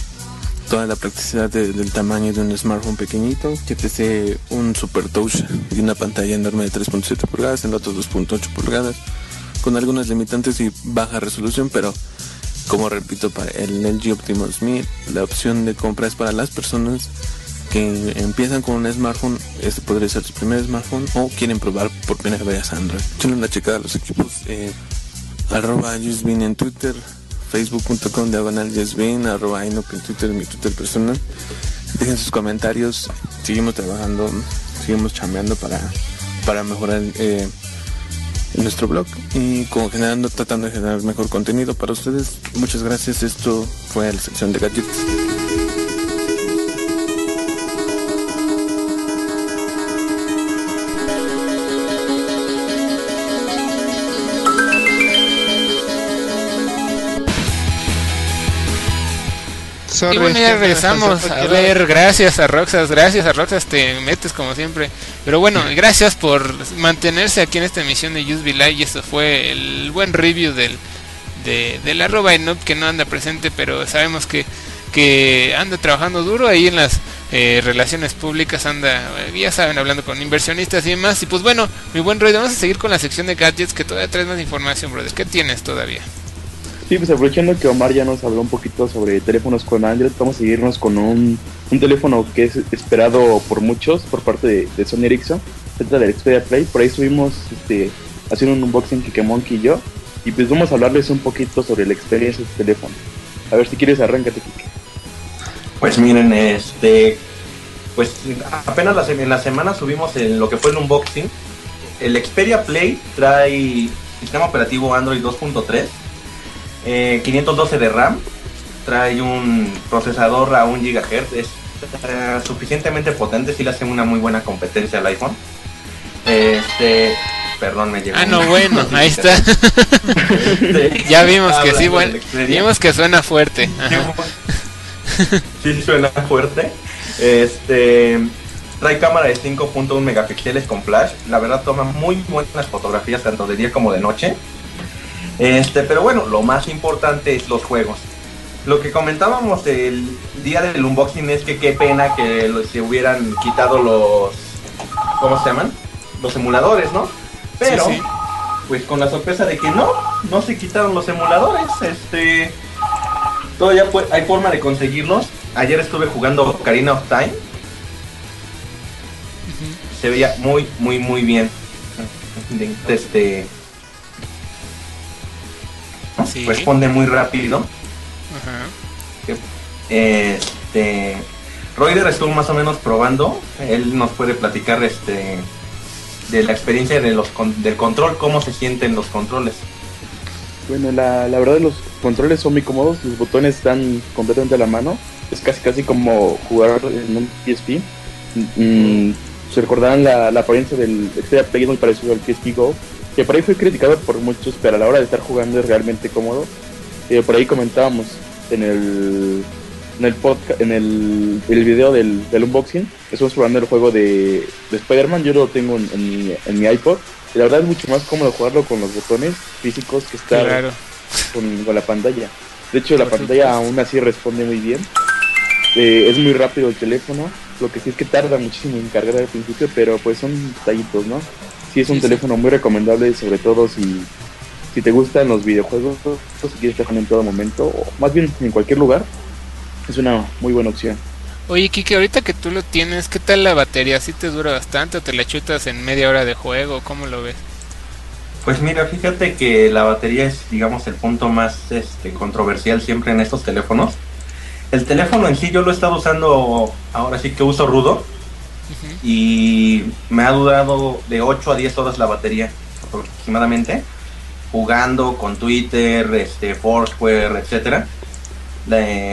toda la practicidad del tamaño de un smartphone pequeñito, que te un super touch y una pantalla enorme de 3.7 pulgadas, el otro 2.8 pulgadas, con algunas limitantes y baja resolución, pero como repito, para el LG Optimus Me, la opción de compra es para las personas que empiezan con un smartphone, este podría ser su primer smartphone, o quieren probar por primera vez Android. Echen una checada a los equipos, eh, arroba en Twitter, facebook.com diagonal yesbin, arroba en Twitter, mi Twitter personal. Dejen sus comentarios, seguimos trabajando, seguimos chambeando para, para mejorar eh, nuestro blog y como generando, tratando de generar mejor contenido para ustedes. Muchas gracias, esto fue la sección de gadgets. Sorry, Y bueno, ya regresamos. A ver, gracias a Roxas, gracias a Roxas, te metes como siempre. Pero bueno, gracias por mantenerse aquí en esta emisión de Use Live. Y eso fue el buen review del, de, del arroba Enob que no anda presente, pero sabemos que, que anda trabajando duro ahí en las eh, relaciones públicas, anda, eh, ya saben, hablando con inversionistas y demás. Y pues bueno, mi buen Roy, vamos a seguir con la sección de gadgets que todavía traes más información, brother. ¿Qué tienes todavía? Sí, pues aprovechando que Omar ya nos habló un poquito sobre teléfonos con Android, vamos a seguirnos con un, un teléfono que es esperado por muchos por parte de, Sony Ericsson. Se trata del Xperia Play. Por ahí estuvimos este, haciendo un unboxing Kike Monkey y yo. Y pues vamos a hablarles un poquito sobre la experiencia de este teléfono. A ver si quieres, arráncate, Kike. Pues miren, este, pues apenas la, en la semana subimos el- lo que fue el unboxing. El Xperia Play trae sistema operativo Android 2.3, eh, 512 de RAM, trae un procesador a 1 GHz, es eh, suficientemente potente, si le hace una muy buena competencia al iPhone. Este, perdón, me llegó. Ah, no, bueno, ahí está. Este, ya vimos que sí, bueno, vimos que suena fuerte. Ajá. sí suena fuerte. Este trae cámara de 5.1 megapíxeles con flash. La verdad toma muy buenas fotografías tanto de día como de noche. Este, pero bueno, lo más importante es los juegos. Lo que comentábamos el día del unboxing es que qué pena que se hubieran quitado los ¿cómo se llaman? Los emuladores, ¿no? Pero Sí, sí. pues con la sorpresa de que no, no se quitaron los emuladores, este todavía hay forma de conseguirlos. Ayer estuve jugando Ocarina of Time. Se veía muy, muy, muy bien. Este Sí. responde muy rápido. Ajá. Este Roider estuvo más o menos probando. Él nos puede platicar este de la experiencia de los con- del control, cómo se sienten los controles. Bueno, la, la verdad los controles son muy cómodos, los botones están completamente a la mano. Es casi casi como jugar en un PSP. Mm, se recordarán la, la apariencia del Xperia Play es muy parecido al PSP Go, que por ahí fue criticado por muchos, pero a la hora de estar jugando es realmente cómodo. Eh, por ahí comentábamos en el en el podcast, en el, el video del, del unboxing, estamos probando el juego de, de Spider-Man, yo lo tengo en, en mi, en mi iPod. Y la verdad es mucho más cómodo jugarlo con los botones físicos que estar Claro. con, con la pantalla. De hecho, la Por pantalla supuesto. aún así responde muy bien. Eh, es muy rápido el teléfono. Lo que sí es que tarda muchísimo en cargar al principio, pero pues son detallitos, ¿no? Sí es un Sí, sí. teléfono muy recomendable, sobre todo si, si te gustan los videojuegos, o si quieres trabajar en todo momento, o más bien en cualquier lugar. Es una muy buena opción. Oye, Kike, ahorita que tú lo tienes, ¿qué tal la batería? ¿Sí te dura bastante o te la chutas en media hora de juego? ¿Cómo lo ves? Pues mira, fíjate que la batería es, digamos, el punto más este, controversial siempre en estos teléfonos. El teléfono en sí yo lo he estado usando, ahora sí que uso rudo, Y me ha durado de 8 a 10 horas la batería aproximadamente, jugando con Twitter, este, Foursquare, etcétera.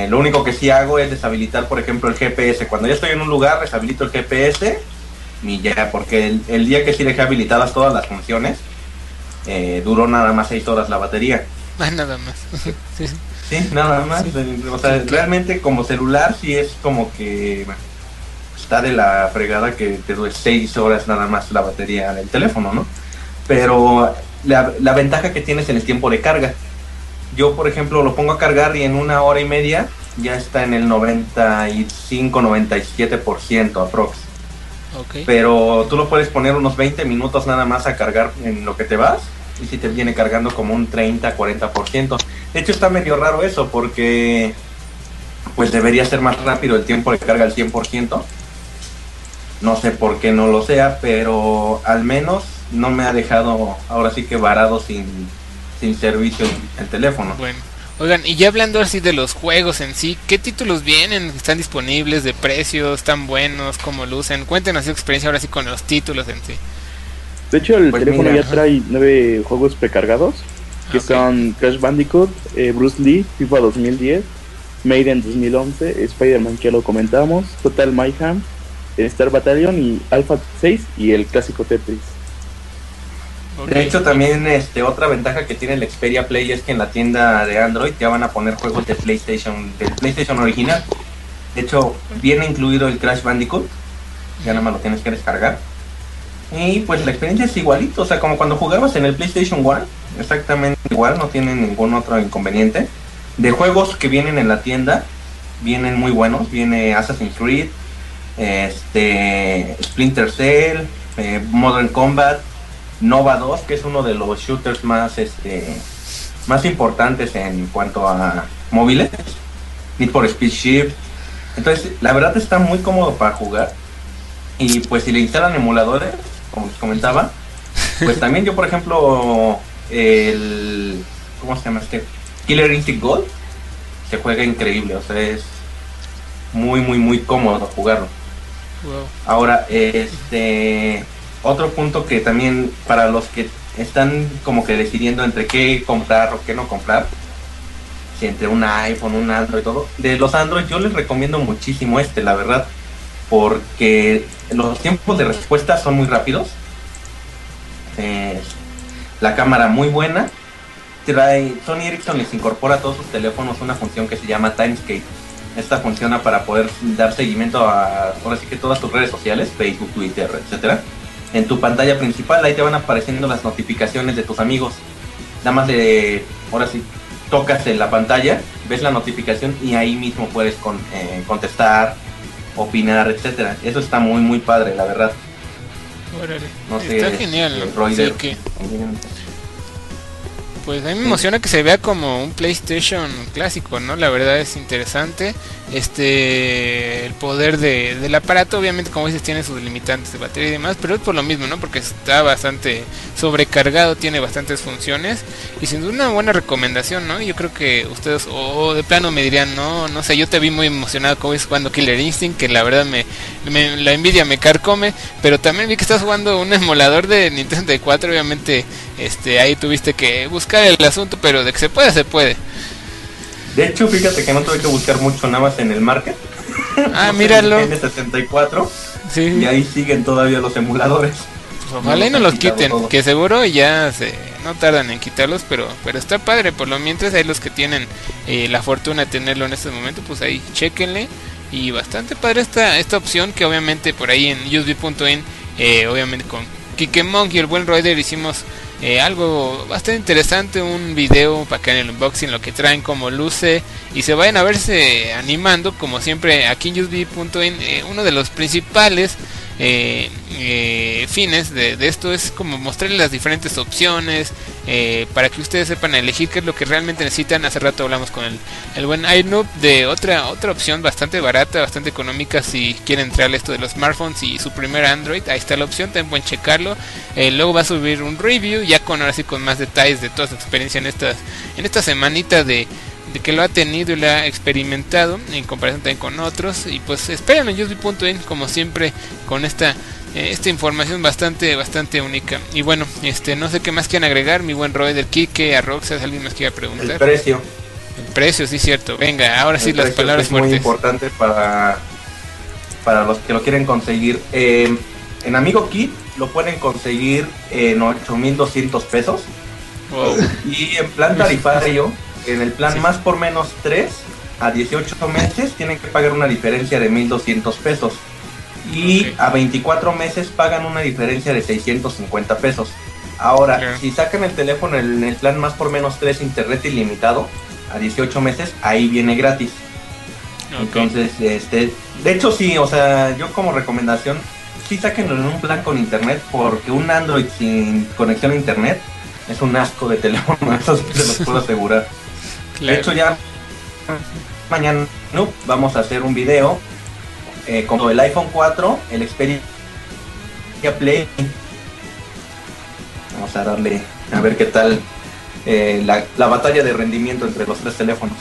Lo único que sí hago es deshabilitar, por ejemplo, el GPS. Cuando ya estoy en un lugar, deshabilito el GPS y ya, porque el, el día que sí dejé habilitadas todas las funciones, eh, duró nada más 6 horas la batería. Ah, nada más. Sí, nada más. O sea, realmente como celular sí es como que bueno, está de la fregada que te dure 6 horas nada más la batería del teléfono, ¿no? Pero la, la ventaja que tienes en el tiempo de carga. Yo, por ejemplo, lo pongo a cargar y en una hora y media ya está en el 95-97% aprox. Ok. Pero tú lo puedes poner unos 20 minutos nada más a cargar en lo que te vas y si te viene cargando como un 30-40%. De hecho está medio raro eso porque pues debería ser más rápido el tiempo de carga al 100%. No sé por qué no lo sea, pero al menos no me ha dejado ahora sí que varado sin, sin servicio el teléfono. Bueno. Oigan, y ya hablando así de los juegos en sí, ¿qué títulos vienen? ¿Están disponibles? ¿De precios? ¿Están buenos? ¿Cómo lucen? Cuéntenos su experiencia ahora sí con los títulos en sí. De hecho, el Pues teléfono mira, ya trae nueve juegos precargados, que Ok. son Crash Bandicoot, eh, Bruce Lee, FIFA 2010, Maiden 2011, Spider-Man que ya lo comentamos, Total Mayhem, Star Battalion y Alpha 6 y el clásico Tetris. Ok. De hecho, también este, otra ventaja que tiene el Xperia Play es que en la tienda de Android ya van a poner juegos de PlayStation, del PlayStation original. De hecho, viene incluido el Crash Bandicoot, ya nada más lo tienes que descargar. Y pues la experiencia es igualito, o sea, como cuando jugabas en el PlayStation One, exactamente igual, no tiene ningún otro inconveniente. De juegos que vienen en la tienda, vienen muy buenos, viene Assassin's Creed, este, Splinter Cell, eh, Modern Combat, Nova 2, que es uno de los shooters más este más importantes en cuanto a móviles. Need for Speed Shift. Entonces, la verdad está muy cómodo para jugar. Y pues si le instalan emuladores, como les comentaba, pues también yo, por ejemplo, el ¿cómo se llama este? Killer Instinct Gold se juega increíble, o sea, es muy muy muy cómodo jugarlo. Ahora, este otro punto que también para los que están como que decidiendo entre qué comprar o qué no comprar, si entre un iPhone, un Android, todo, de los Android yo les recomiendo muchísimo este, la verdad, porque los tiempos de respuesta son muy rápidos, eh, la cámara muy buena, trae, Sony Ericsson les incorpora a todos sus teléfonos una función que se llama Timescape. Esta funciona para poder dar seguimiento a ahora sí que todas tus redes sociales, Facebook, Twitter, etcétera. En tu pantalla principal ahí te van apareciendo las notificaciones de tus amigos. Nada más de ahora sí tocas en la pantalla, ves la notificación y ahí mismo puedes con- eh, contestar, opinar, etcétera. Eso está muy muy padre, la verdad. Órale. No sé, Está genial. Sí, que, pues a mí me emociona que se vea como un PlayStation clásico, ¿no? La verdad es interesante. Este, el poder de, del aparato, obviamente, como dices, tiene sus limitantes de batería y demás, pero es por lo mismo, ¿no? Porque está bastante sobrecargado, tiene bastantes funciones y sin duda una buena recomendación, ¿no? Yo creo que ustedes, o de plano me dirían, no, no sé, yo te vi muy emocionado como es jugando Killer Instinct, que la verdad me, me- la envidia me carcome, pero también vi que estás jugando un emulador de Nintendo 64, obviamente, este, ahí tuviste que buscar el asunto, pero de que se puede, se puede. De hecho, fíjate que no tuve que buscar mucho nada más en el market. Ah, míralo. N64 Sí. y ahí siguen todavía los emuladores. Ojalá y no los quiten, todo. que seguro ya se no tardan en quitarlos, pero pero está padre, por lo mientras hay los que tienen eh, la fortuna de tenerlo en este momento, pues ahí chequenle y bastante padre esta esta opción que obviamente por ahí en usb.in eh, obviamente con Kike Monk y el buen Rider hicimos eh, algo bastante interesante, un video para que en el unboxing lo que traen, como luce y se vayan a verse animando, como siempre aquí en usb.in, eh, uno de los principales eh, fines de, de esto es como mostrarles las diferentes opciones eh, para que ustedes sepan elegir qué es lo que realmente necesitan. Hace rato hablamos con el, el buen iNoob de otra otra opción bastante barata, bastante económica si quieren entrar esto de los smartphones y su primer Android. Ahí está la opción, también pueden checarlo. Eh, luego va a subir un review ya con ahora sí con más detalles de toda su experiencia en estas en esta semanita de que lo ha tenido y lo ha experimentado en comparación también con otros y pues esperen en usb.in como siempre con esta esta información bastante bastante única y bueno este no sé qué más quieren agregar mi buen Roy del Kike a Roxas alguien más quiera El preguntar precio. el precio sí cierto venga ahora sí El las palabras es muy importante para, para los que lo quieren conseguir. Eh, en Amigo Kit lo pueden conseguir en 8.200 pesos. Wow. Y en plan tarifario, en el plan Sí. más por menos 3 a 18 meses tienen que pagar una diferencia de 1.200 pesos. Y a 24 meses pagan una diferencia de 650 pesos. Ahora, si sacan el teléfono en el plan más por menos 3 internet ilimitado a 18 meses, ahí viene gratis. Entonces, este, de hecho sí, o sea, yo como recomendación, sí sáquenlo en un plan con internet, porque un Android sin conexión a internet es un asco de teléfono, eso se los puedo asegurar. Claro. De hecho ya mañana no, vamos a hacer un video eh, con el iPhone 4, el Xperia Play. Vamos a darle a ver qué tal eh, la, la batalla de rendimiento entre los tres teléfonos.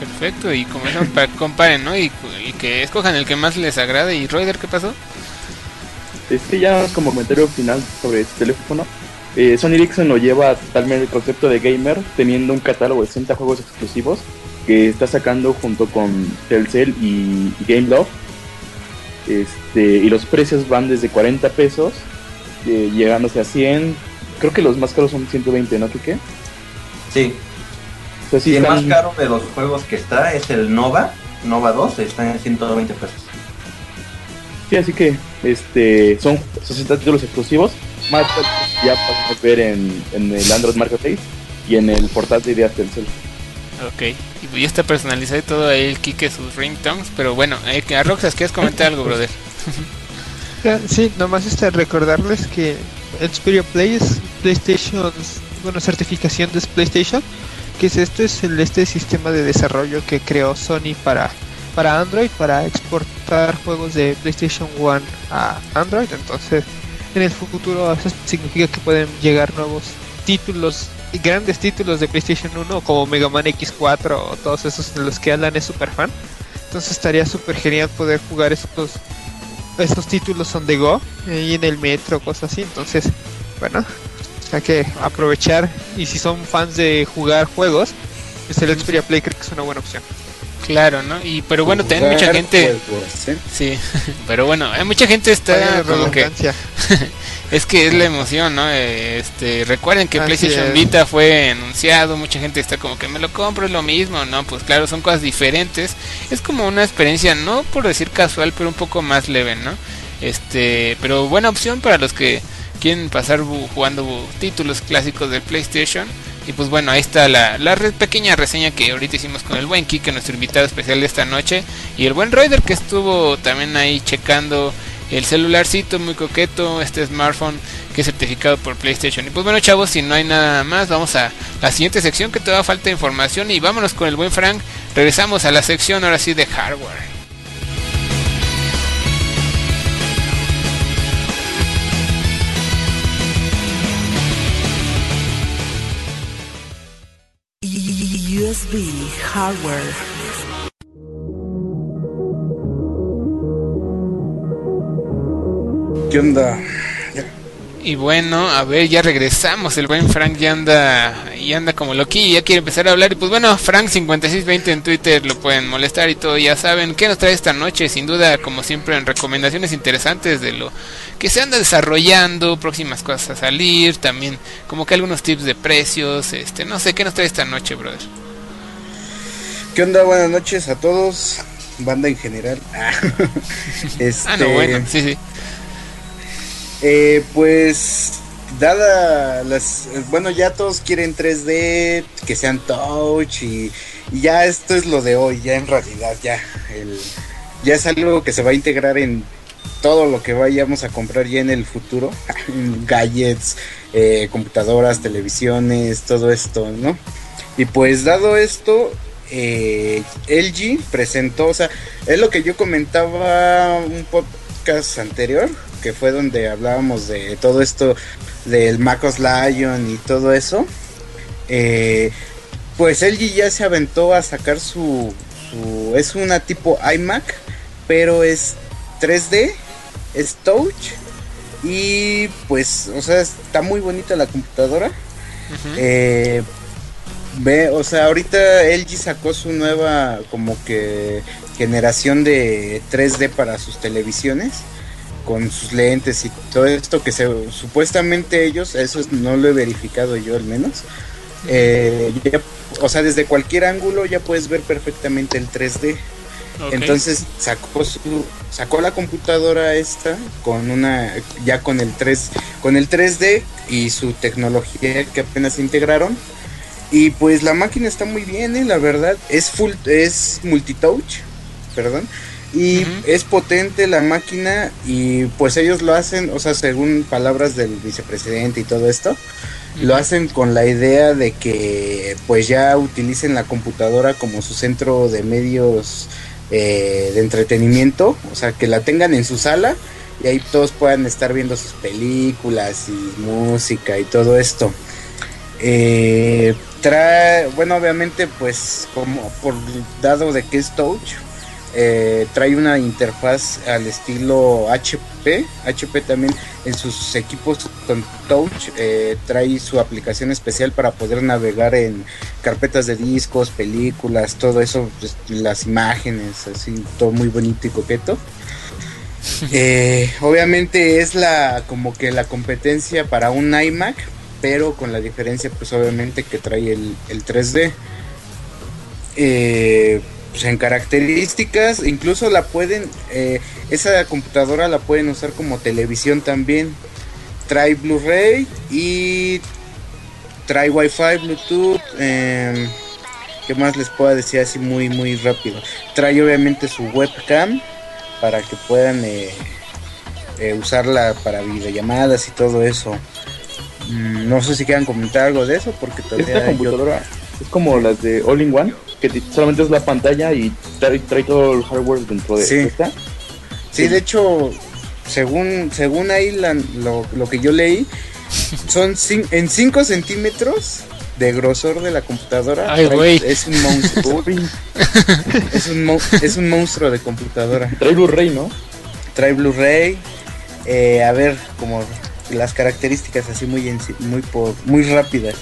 perfecto y como que comparen no y, y que escojan el que más les agrade y Roider qué pasó Es que ya como comentario final sobre este teléfono, eh, Sony Ericsson lo lleva totalmente el concepto de gamer, teniendo un catálogo de 60 juegos exclusivos que está sacando junto con Telcel y, y GameLove. Este, y los precios van desde 40 pesos, eh, llegándose a 100, creo que los más caros son 120, ¿no? ¿Qué qué? Sí. O sea, sí Y el están- más caro de los juegos que está es el Nova. Nova 2 está en 120 pesos. Sí, así que este son 60 títulos exclusivos, más ya pueden ver en, en el Android Marketplace y en el portal de ideas Telcel. Ok, ya está personalizado y todo ahí el Kike sus ringtones, pero bueno, eh, a Roxas, ¿quieres comentar algo, brother? Ya, Sí, nomás este recordarles que Xperia Play es PlayStation, bueno, certificación de PlayStation, que es esto es el este sistema de desarrollo que creó Sony para para Android para exportar juegos de PlayStation 1 a Android, entonces en el futuro eso significa que pueden llegar nuevos títulos grandes títulos de PlayStation 1 como Mega Man X4 o todos esos de los que Alan es super fan. Entonces estaría súper genial poder jugar estos estos títulos son de Go y en el metro, cosas así. Entonces, bueno, hay que aprovechar. Y si son fans de jugar juegos, pues el Xperia Play creo que es una buena opción. Claro, ¿no? Y pero bueno, también mucha gente, juegos, ¿eh? sí, pero bueno, hay mucha gente está como que es que es la emoción, ¿no? Eh, Este, recuerden que Así PlayStation es. Vita fue anunciado, mucha gente está como que me lo compro, es lo mismo, ¿no? Pues claro, son cosas diferentes. Es como una experiencia, no por decir casual, pero un poco más leve, ¿no? Este, pero buena opción para los que quieren pasar bu- jugando títulos clásicos del PlayStation. Y pues bueno, ahí está la, pequeña reseña que ahorita hicimos con el buen Kike, nuestro invitado especial de esta noche. Y el buen Raider que estuvo también ahí checando el celularcito muy coqueto, este smartphone que es certificado por PlayStation. Y pues bueno chavos, si no hay nada más, vamos a la siguiente sección que todavía falta información y vámonos con el buen Frank. Regresamos a la sección ahora sí de hardware. USB hardware. ¿Qué onda? Y bueno, a ver, ya regresamos. El buen Frank ya anda, ya anda como loquillo, ya quiere empezar a hablar. Y pues bueno, Frank5620 en Twitter lo pueden molestar y todo. Ya saben qué nos trae esta noche. Sin duda, como siempre, en recomendaciones interesantes de lo que se anda desarrollando, próximas cosas a salir. También, como que algunos tips de precios. Este, no sé qué nos trae esta noche, brother. ¿Qué onda? Buenas noches a todos, banda en general. este, Ah, no, bueno, sí, sí. eh, pues, dada las. Bueno, ya todos quieren 3D, que sean touch y, y ya esto es lo de hoy, ya en realidad, ya. El, ya es algo que se va a integrar en todo lo que vayamos a comprar ya en el futuro. Gadgets, eh, computadoras, televisiones, todo esto, ¿no? Y pues dado esto, eh, LG presentó, o sea, es lo que yo comentaba un podcast anterior, que fue donde hablábamos de todo esto del MacOS Lion y todo eso. Eh, pues LG ya se aventó a sacar su, su- es una tipo iMac, pero es 3D, es touch y pues, o sea, está muy bonita la computadora. Eh, ve, o sea, ahorita LG sacó su nueva como que generación de 3D para sus televisiones con sus lentes y todo esto que se supuestamente ellos, eso es- no lo he verificado yo al menos. eh, ya- o sea, desde cualquier ángulo ya puedes ver perfectamente el 3D. Ok. Entonces sacó su, sacó la computadora esta con una ya con el 3 con el 3D y su tecnología que apenas integraron y pues la máquina está muy bien, ¿eh? la verdad es full es multitouch, perdón. Y es potente la máquina y pues ellos lo hacen, o sea, según palabras del vicepresidente y todo esto, lo hacen con la idea de que pues ya utilicen la computadora como su centro de medios eh, de entretenimiento, o sea, que la tengan en su sala y ahí todos puedan estar viendo sus películas y música y todo esto. Eh, trae, bueno, obviamente, pues, como por dado de que es touch, eh, trae una interfaz al estilo HP. HP también en sus equipos con touch eh, trae su aplicación especial para poder navegar en carpetas de discos, películas, todo eso, pues, las imágenes, así, todo muy bonito y coqueto. Obviamente es la como que la competencia para un iMac, pero con la diferencia pues obviamente que trae el, el 3D. Eh, pues, en características, incluso la pueden, eh, esa computadora la pueden usar como televisión también. Trae Blu-ray y trae Wi-Fi, Bluetooth. Eh, ¿Qué más les puedo decir así muy, muy rápido? Trae obviamente su webcam para que puedan eh, usarla para videollamadas y todo eso. Mm, no sé si quieran comentar algo de eso porque todavía Esta yo- computadora es como las de All in One, que solamente es la pantalla y trae, trae todo el hardware dentro de Sí. esta. Sí, de hecho, según según ahí la- lo, lo que yo leí, son cin- en 5 centímetros de grosor de la computadora. Ay, güey. Es un monstruo. es, un mon- es un monstruo de computadora. Trae Blu-ray, ¿no? Trae Blu-ray. eh, a ver, como las características así muy en- muy por, muy rápidas.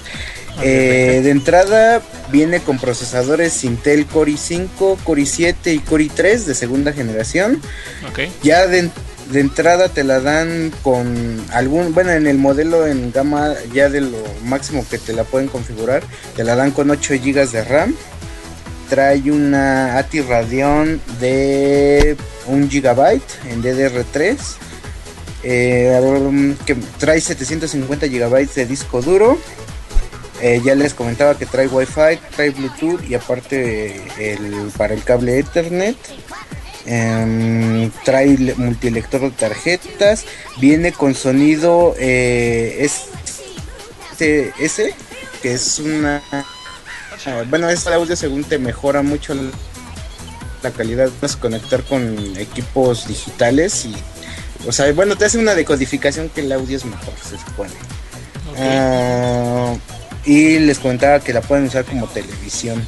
Eh, de entrada viene con procesadores Intel Core i5, Core i7 y Core i3 de segunda generación. Ya de, de entrada te la dan con algún, bueno, en el modelo en gama ya de lo máximo que te la pueden configurar, te la dan con 8 GB de RAM. Trae una ATI Radeon de 1 GB en DDR3. Eh, um, que trae 750 GB de disco duro. Eh, ya les comentaba que trae Wi-Fi, trae Bluetooth y aparte el, para el cable Ethernet. Em, trae le- multilector de tarjetas. Viene con sonido eh, este S, que es una. ah, bueno, este audio según te mejora mucho la, calidad. A conectar con equipos digitales y. O sea, bueno, te hace una decodificación que el audio es mejor, se supone. Ah, y les comentaba que la pueden usar como televisión.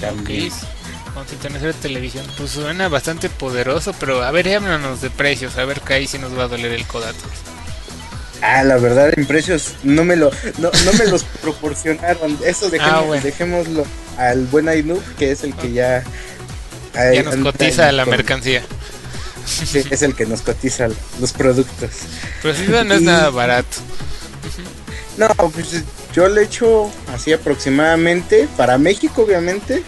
También. De televisión. Pues suena bastante poderoso, pero a ver, háblanos de precios, a ver que ahí sí nos va a doler el codato. Ah, la verdad, en precios no me lo, no, no me los proporcionaron. Eso Ah, bueno. dejémoslo al buen Ainub, que es el que ya. Ya nos cotiza la mercancía. Es el que nos cotiza los productos. Pero si no, no es Y- nada barato. No, pues yo le echo así aproximadamente, para México obviamente,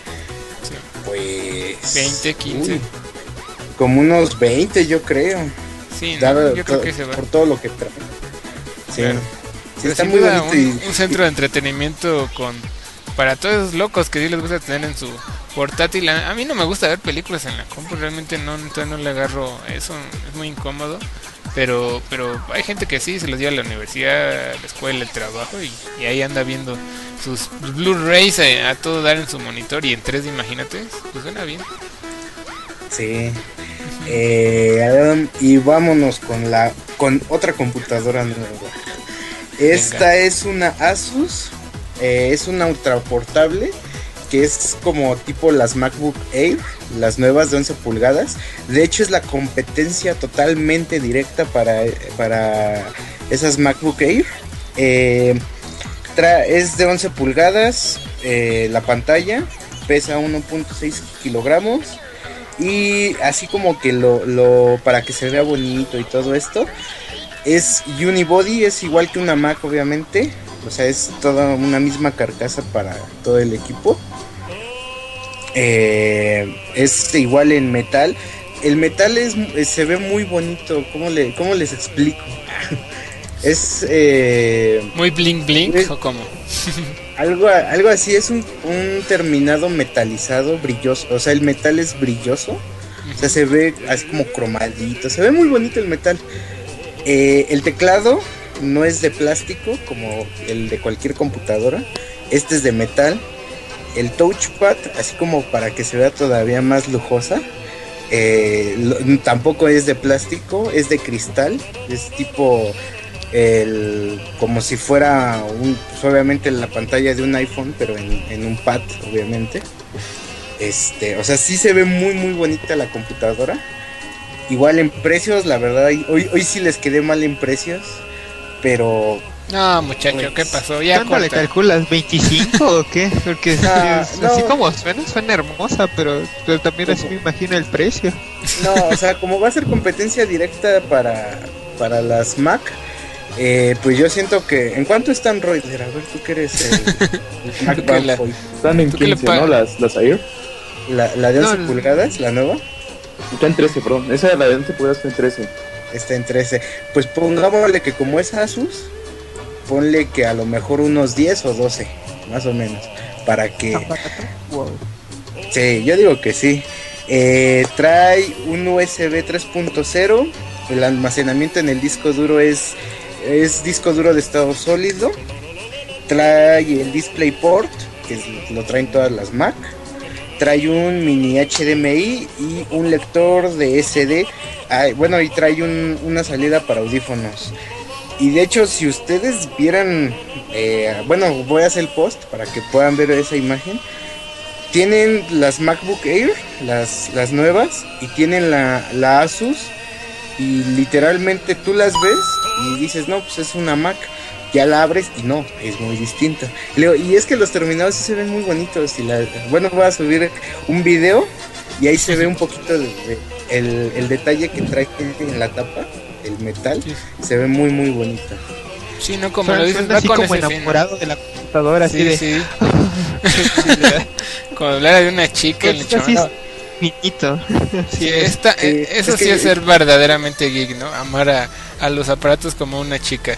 Sí. pues... 20, 15. uy, como unos 20 yo creo. Sí, no, dado yo creo que se va. Por todo lo que trae. Sí, Claro. sí está muy bonito un, y... un centro de entretenimiento con para todos esos locos que sí les gusta tener en su portátil. A, mí no me gusta ver películas en la compu, realmente no, entonces no le agarro eso, es muy incómodo. Pero pero hay gente que sí se los lleva a la universidad, a la escuela, el trabajo y, y ahí anda viendo sus Blu-rays eh, a, todo dar en su monitor y en 3D, imagínate, pues suena bien. Sí. Eh, y vámonos con la con otra computadora nueva. Esta Venga. es una Asus, eh, es una ultraportable que es como tipo las MacBook Air, las nuevas de 11 pulgadas. De hecho es la competencia totalmente directa para, para esas MacBook Air. Eh, es de 11 pulgadas, eh, la pantalla pesa 1.6 kilogramos y así como que lo, lo para que se vea bonito y todo esto es unibody es igual que una Mac obviamente o sea es toda una misma carcasa para todo el equipo Eh, es igual en metal el metal es eh, se ve muy bonito cómo le cómo les explico es eh, Muy bling bling Es- o como. algo, algo así, es un, un terminado metalizado, brilloso. O sea, el metal es brilloso. O sea, se ve así como cromadito. Se ve muy bonito el metal. Eh, el teclado no es de plástico como el de cualquier computadora. Este es de metal. El touchpad, así como para que se vea todavía más lujosa. eh, tampoco es de plástico, es de cristal. Es tipo como si fuera un pues, obviamente la pantalla de un iPhone pero en, en un pad obviamente este o sea sí se ve muy muy bonita la computadora igual en precios la verdad hoy hoy sí les quedé mal en precios pero No, muchacho, Pues, ¿qué pasó? Ya ¿Cuánto le calculas? ¿25 o qué? Porque Ah, es- no. así como suena, suena hermosa, pero, pero también así me imagino el precio. no o sea como va a ser competencia directa para para las Mac Eh, pues yo siento que. ¿En cuánto está Android? A ver, tú que eres el, el Mac la-. Están en ¿Tú qué le 15, pa- ¿no? Las, las Air. La, la de No, 11 el- pulgadas, la nueva, Está en 13, perdón. Esa de la de 11 pulgadas está en 13. Está en 13. Pues pongámosle que como es Asus, ponle que a lo mejor unos 10 o 12, más o menos. Para que. Wow. Sí, yo digo que sí. Eh, trae un USB 3.0. El almacenamiento en el disco duro es, es disco duro de estado sólido. Trae el DisplayPort, que es- lo traen todas las Mac. Trae un mini HDMI y un lector de SD. Ay, bueno, y trae un- una salida para audífonos. Y de hecho, si ustedes vieran, eh, bueno, voy a hacer el post para que puedan ver esa imagen. Tienen las MacBook Air, las, las nuevas, y tienen la, la Asus. Y literalmente tú las ves y dices, no, pues es una Mac. Ya la abres y no, es muy distinta. Y, luego, y es que los terminados se ven muy bonitos. Y la, bueno, voy a subir un video y ahí se ve un poquito el, el detalle que trae en la tapa, el metal. Se ve muy, muy bonito. Sí, no como lo dices, así con como ese fin, enamorado de la computadora, así Sí, de. sí. Qué Como hablar de una chica, el Pues, chaval. niñito. Sí, esta, Eh, eh, eso es sí que- es ser verdaderamente geek, ¿no? Amar a, a los aparatos como una chica.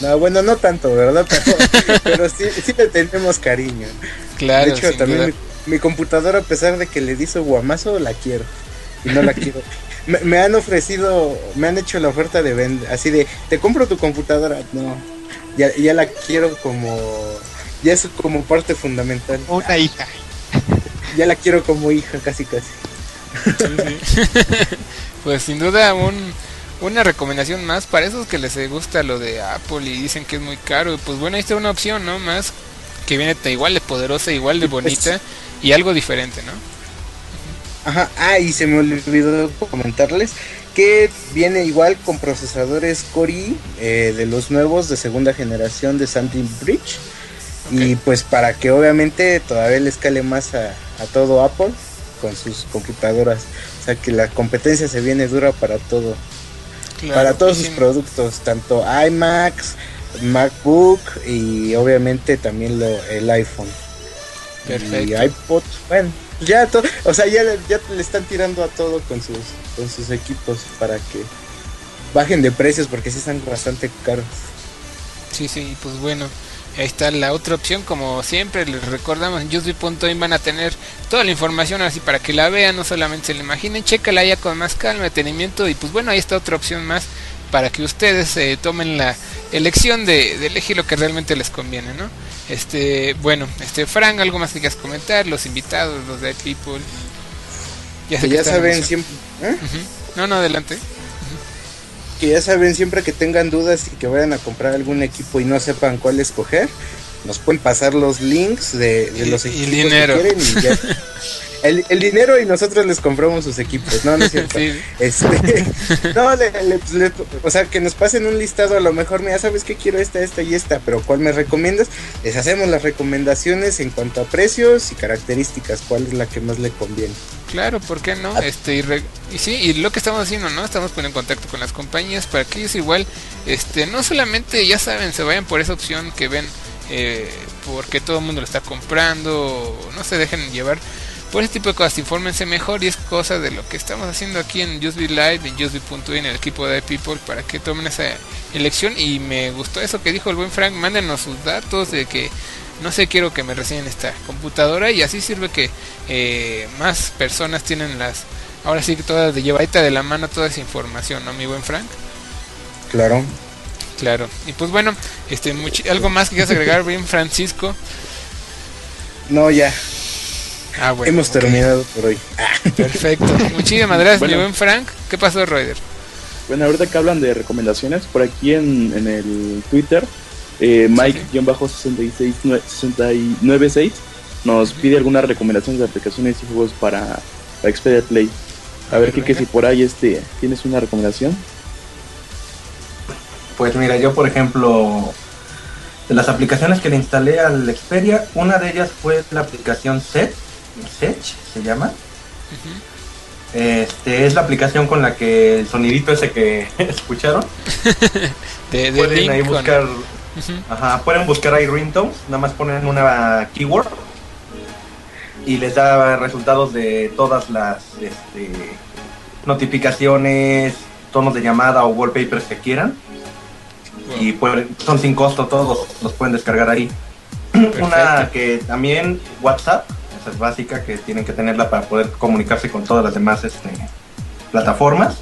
No, bueno, no tanto, ¿verdad? Pero, pero sí, sí le tenemos cariño. Claro, de hecho, sin también duda. mi, mi computadora, a pesar de que le di su guamazo, la quiero. Y no la quiero. Me, me han ofrecido, me han hecho la oferta de venta, así de, te compro tu computadora. No, ya, ya la quiero como, ya es como parte fundamental. Una hija. Ya la quiero como hija, casi, casi. Pues sin duda un, una recomendación más para esos que les gusta lo de Apple y dicen que es muy caro. Pues bueno, ahí está una opción, ¿no? Más que viene igual de poderosa, igual de pues, bonita y algo diferente, ¿no? Ajá, ah, y se me olvidó comentarles que viene igual con procesadores Core i, eh, de los nuevos de segunda generación de Sandy Bridge. Y pues para que obviamente todavía le escale más a, a todo Apple con sus computadoras. O sea que la competencia se viene dura para todo. Claro, para todos sus productos, tanto iMacs, MacBook y obviamente también lo, el iPhone. Y Perfecto. iPod, bueno, ya todo, o sea, ya, ya le están tirando a todo con sus, con sus equipos para que bajen de precios porque sí están bastante caros. Sí, sí, pues bueno, ahí está la otra opción, como siempre les recordamos, en USB.in van a tener toda la información así para que la vean, no solamente se la imaginen, chécala ya con más calma, detenimiento y pues bueno, ahí está otra opción más para que ustedes eh, tomen la elección de, de elegir lo que realmente les conviene, ¿no? Este, bueno, este Frank, algo más que quieras comentar, los invitados, los de People. Que sé que ya saben siempre, ¿eh? No, no, adelante. que ya saben siempre que tengan dudas y que vayan a comprar algún equipo y no sepan cuál escoger, nos pueden pasar los links de, de Y- los y equipos dinero. que quieren y ya. El, el dinero y nosotros les compramos sus equipos, no, no es cierto. Sí. Este, no, le- le- le- o sea, que nos pasen un listado, a lo mejor, mira, sabes que quiero esta, esta y esta, pero ¿cuál me recomiendas? Les hacemos las recomendaciones en cuanto a precios y características, cuál es la que más le conviene. Claro, ¿por qué no? Este y, re- y sí, y lo que estamos haciendo, ¿no? Estamos poniendo en contacto con las compañías para que ellos igual, este, no solamente ya saben, se vayan por esa opción que ven, eh, porque todo el mundo lo está comprando, no se dejen llevar por ese tipo de cosas, infórmense mejor y es cosa de lo que estamos haciendo aquí en USB Live, en USB.in, en el equipo de People, para que tomen esa elección y me gustó eso que dijo el buen Frank, mándenos sus datos de que no sé, quiero que me reciben esta computadora y así sirve que eh, más personas tienen las, ahora sí que todas de llevadita de la mano toda esa información, ¿no, mi buen Frank? Claro. Claro. Y pues bueno, este algo más que quieras agregar, bien Francisco. No, ya, Ah, bueno. hemos terminado por hoy. Perfecto. Muchísimas gracias, Bueno. mi buen Frank. ¿Qué pasó, Roider? Bueno, ahorita que hablan de recomendaciones, por aquí en, en el Twitter, eh, Mike-66996 nos pide algunas recomendaciones de aplicaciones y juegos para, para Xperia Play. A, A ver, ver, Kike, si por ahí este, tienes una recomendación. Pues mira, yo por ejemplo, de las aplicaciones que le instalé al Xperia, una de ellas fue la aplicación Set, Sech se llama. Este es la aplicación con la que el sonidito ese que escucharon. De, de pueden ahí buscar, ajá, pueden buscar ahí ringtones, nada más ponen una keyword y les da resultados de todas las este, notificaciones, tonos de llamada o wallpapers que quieran. Y pueden- son sin costo todos, los pueden descargar ahí. Una que también WhatsApp, esa es básica, que tienen que tenerla para poder comunicarse con todas las demás este, plataformas.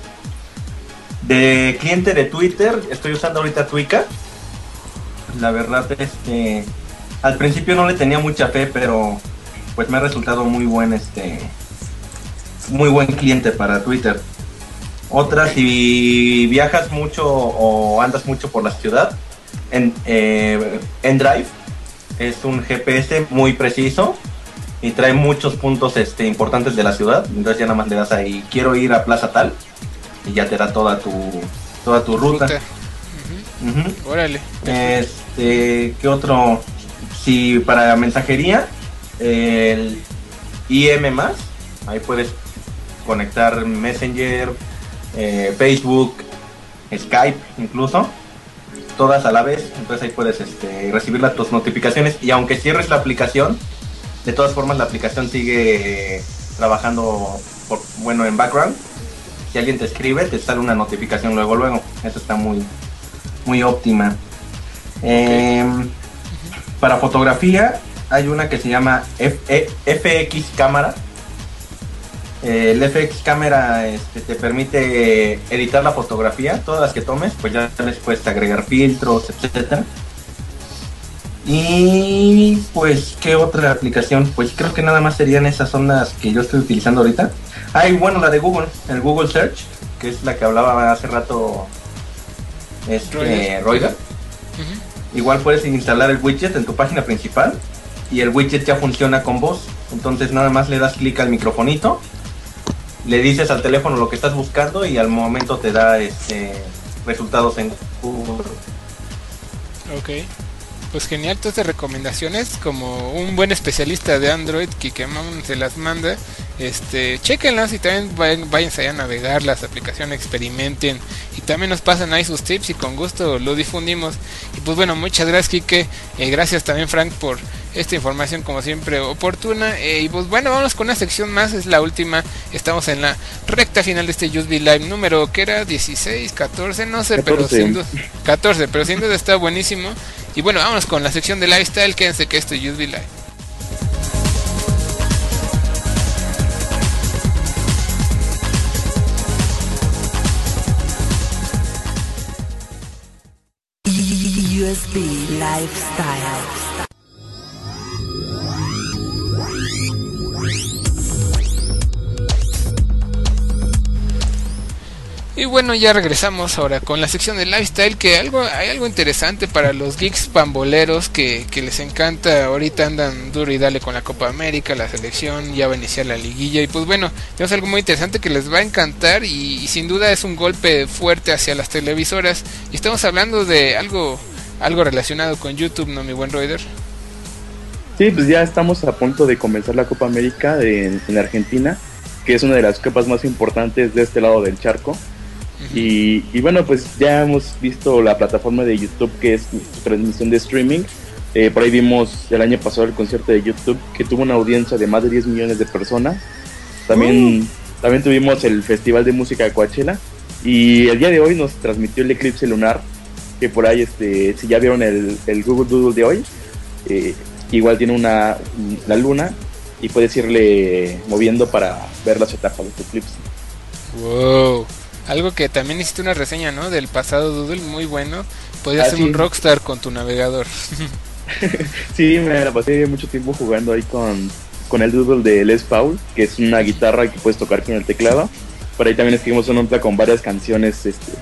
De cliente de Twitter, estoy usando ahorita Twika. La verdad, este, al principio no le tenía mucha fe, pero pues me ha resultado muy buen, este, muy buen cliente para Twitter. Otra, si viajas mucho o andas mucho por la ciudad, en, eh, Drive es un GPS muy preciso y trae muchos puntos este, importantes de la ciudad. Entonces ya nada más le das ahí, quiero ir a Plaza Tal y ya te da toda tu, toda tu ruta. Ruta. Ujú. Órale. Este, ¿qué otro? Si para mensajería, el IM más, ahí puedes conectar Messenger, eh, Facebook, Skype incluso, todas a la vez, entonces ahí puedes este, recibir las, tus notificaciones y aunque cierres la aplicación, de todas formas la aplicación sigue trabajando por, bueno en background. Si alguien te escribe, te sale una notificación luego luego. Eso está muy muy óptima. Em, para fotografía hay una que se llama F- E- FX cámara. Eh, el FX cámara este, te permite editar la fotografía, todas las que tomes, pues ya les puedes agregar filtros, etcétera. Y pues, ¿qué otra aplicación? Pues creo que nada más serían esas son las que yo estoy utilizando ahorita. Hay, bueno, la de Google, el Google Search, que es la que hablaba hace rato este. Ujú. Igual puedes instalar el widget en tu página principal y el widget ya funciona con voz. Entonces nada más le das clic al microfonito, le dices al teléfono lo que estás buscando y al momento te da este resultados en Google. Ok. Pues genial, todas estas recomendaciones, como un buen especialista de Android, Kikemon se las manda, este, chequenlas y también vayan, váyanse a navegar las aplicaciones, experimenten y también nos pasan ahí sus tips y con gusto lo difundimos. Y pues bueno, muchas gracias Kike, eh, gracias también Frank por esta información como siempre oportuna. eh, y pues bueno, vamos con una sección más, es la última, estamos en la recta final de este USB Live número que era 16, 14, no sé, pero 14. sin duda 14, pero sin duda está buenísimo. Y bueno, vámonos con la sección de lifestyle. Quédense que esto es USB Live. USB Lifestyle. Y bueno, ya regresamos ahora con la sección de lifestyle, que algo hay algo interesante para los geeks pamboleros que, que les encanta. Ahorita andan duro y dale con la Copa América, la selección, ya va a iniciar la liguilla. Y pues bueno, tenemos algo muy interesante que les va a encantar y, sin duda es un golpe fuerte hacia las televisoras. Y estamos hablando de algo, algo relacionado con YouTube, ¿no, mi buen Raider? Sí, pues ya estamos a punto de comenzar la Copa América en Argentina, que es una de las copas más importantes de este lado del charco. Y, y bueno, pues ya hemos visto la plataforma de YouTube que es su transmisión de streaming. Eh, por ahí vimos el año pasado el concierto de YouTube que tuvo una audiencia de más de 10 millones de personas. También, también tuvimos el Festival de Música de Coachella. Y el día de hoy nos transmitió el eclipse lunar, que por ahí, este, si ya vieron el, el Google Doodle de hoy, eh, igual tiene una la luna y puedes irle moviendo para ver las etapas de este eclipse. Wow. Algo que también hiciste una reseña, ¿no? Del pasado Doodle, muy bueno. Podrías Ah, ser sí. un rockstar con tu navegador. Sí, me la pasé mucho tiempo jugando ahí con, con el doodle de Les Paul, que es una guitarra que puedes tocar con el teclado. Por ahí también escribimos una nota con varias canciones, este,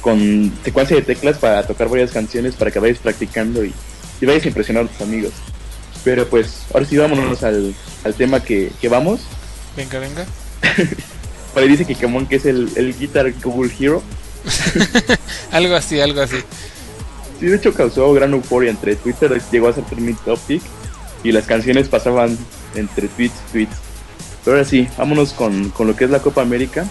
con secuencia de teclas para tocar varias canciones para que vayas practicando y, y vayas a impresionar a tus amigos. Pero pues, ahora sí vámonos al, al tema que, que vamos. venga, venga. Por ahí dice que Camón que es el, el Guitar Google Hero. algo así, algo así. Sí, de hecho causó gran euforia entre Twitter, llegó a ser trending topic y las canciones pasaban entre tweets, tweets. Pero ahora sí, vámonos con, con lo que es la Copa América.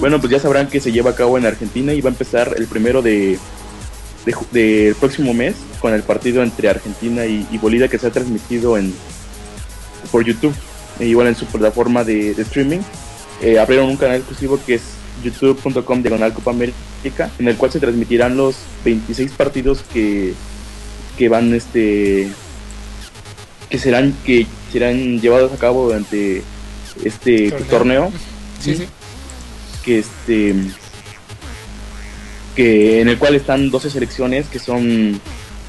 Bueno, pues ya sabrán que se lleva a cabo en Argentina y va a empezar el primero de del de próximo mes con el partido entre Argentina y, y Bolivia que se ha transmitido en por YouTube, e igual en su plataforma de, de streaming. Eh, abrieron un canal exclusivo que es youtube.com diagonal Copa América, en el cual se transmitirán los 26 partidos que, que van este que serán que serán llevados a cabo durante este Torneo. torneo, Sí, sí. que este que en el cual están 12 selecciones que son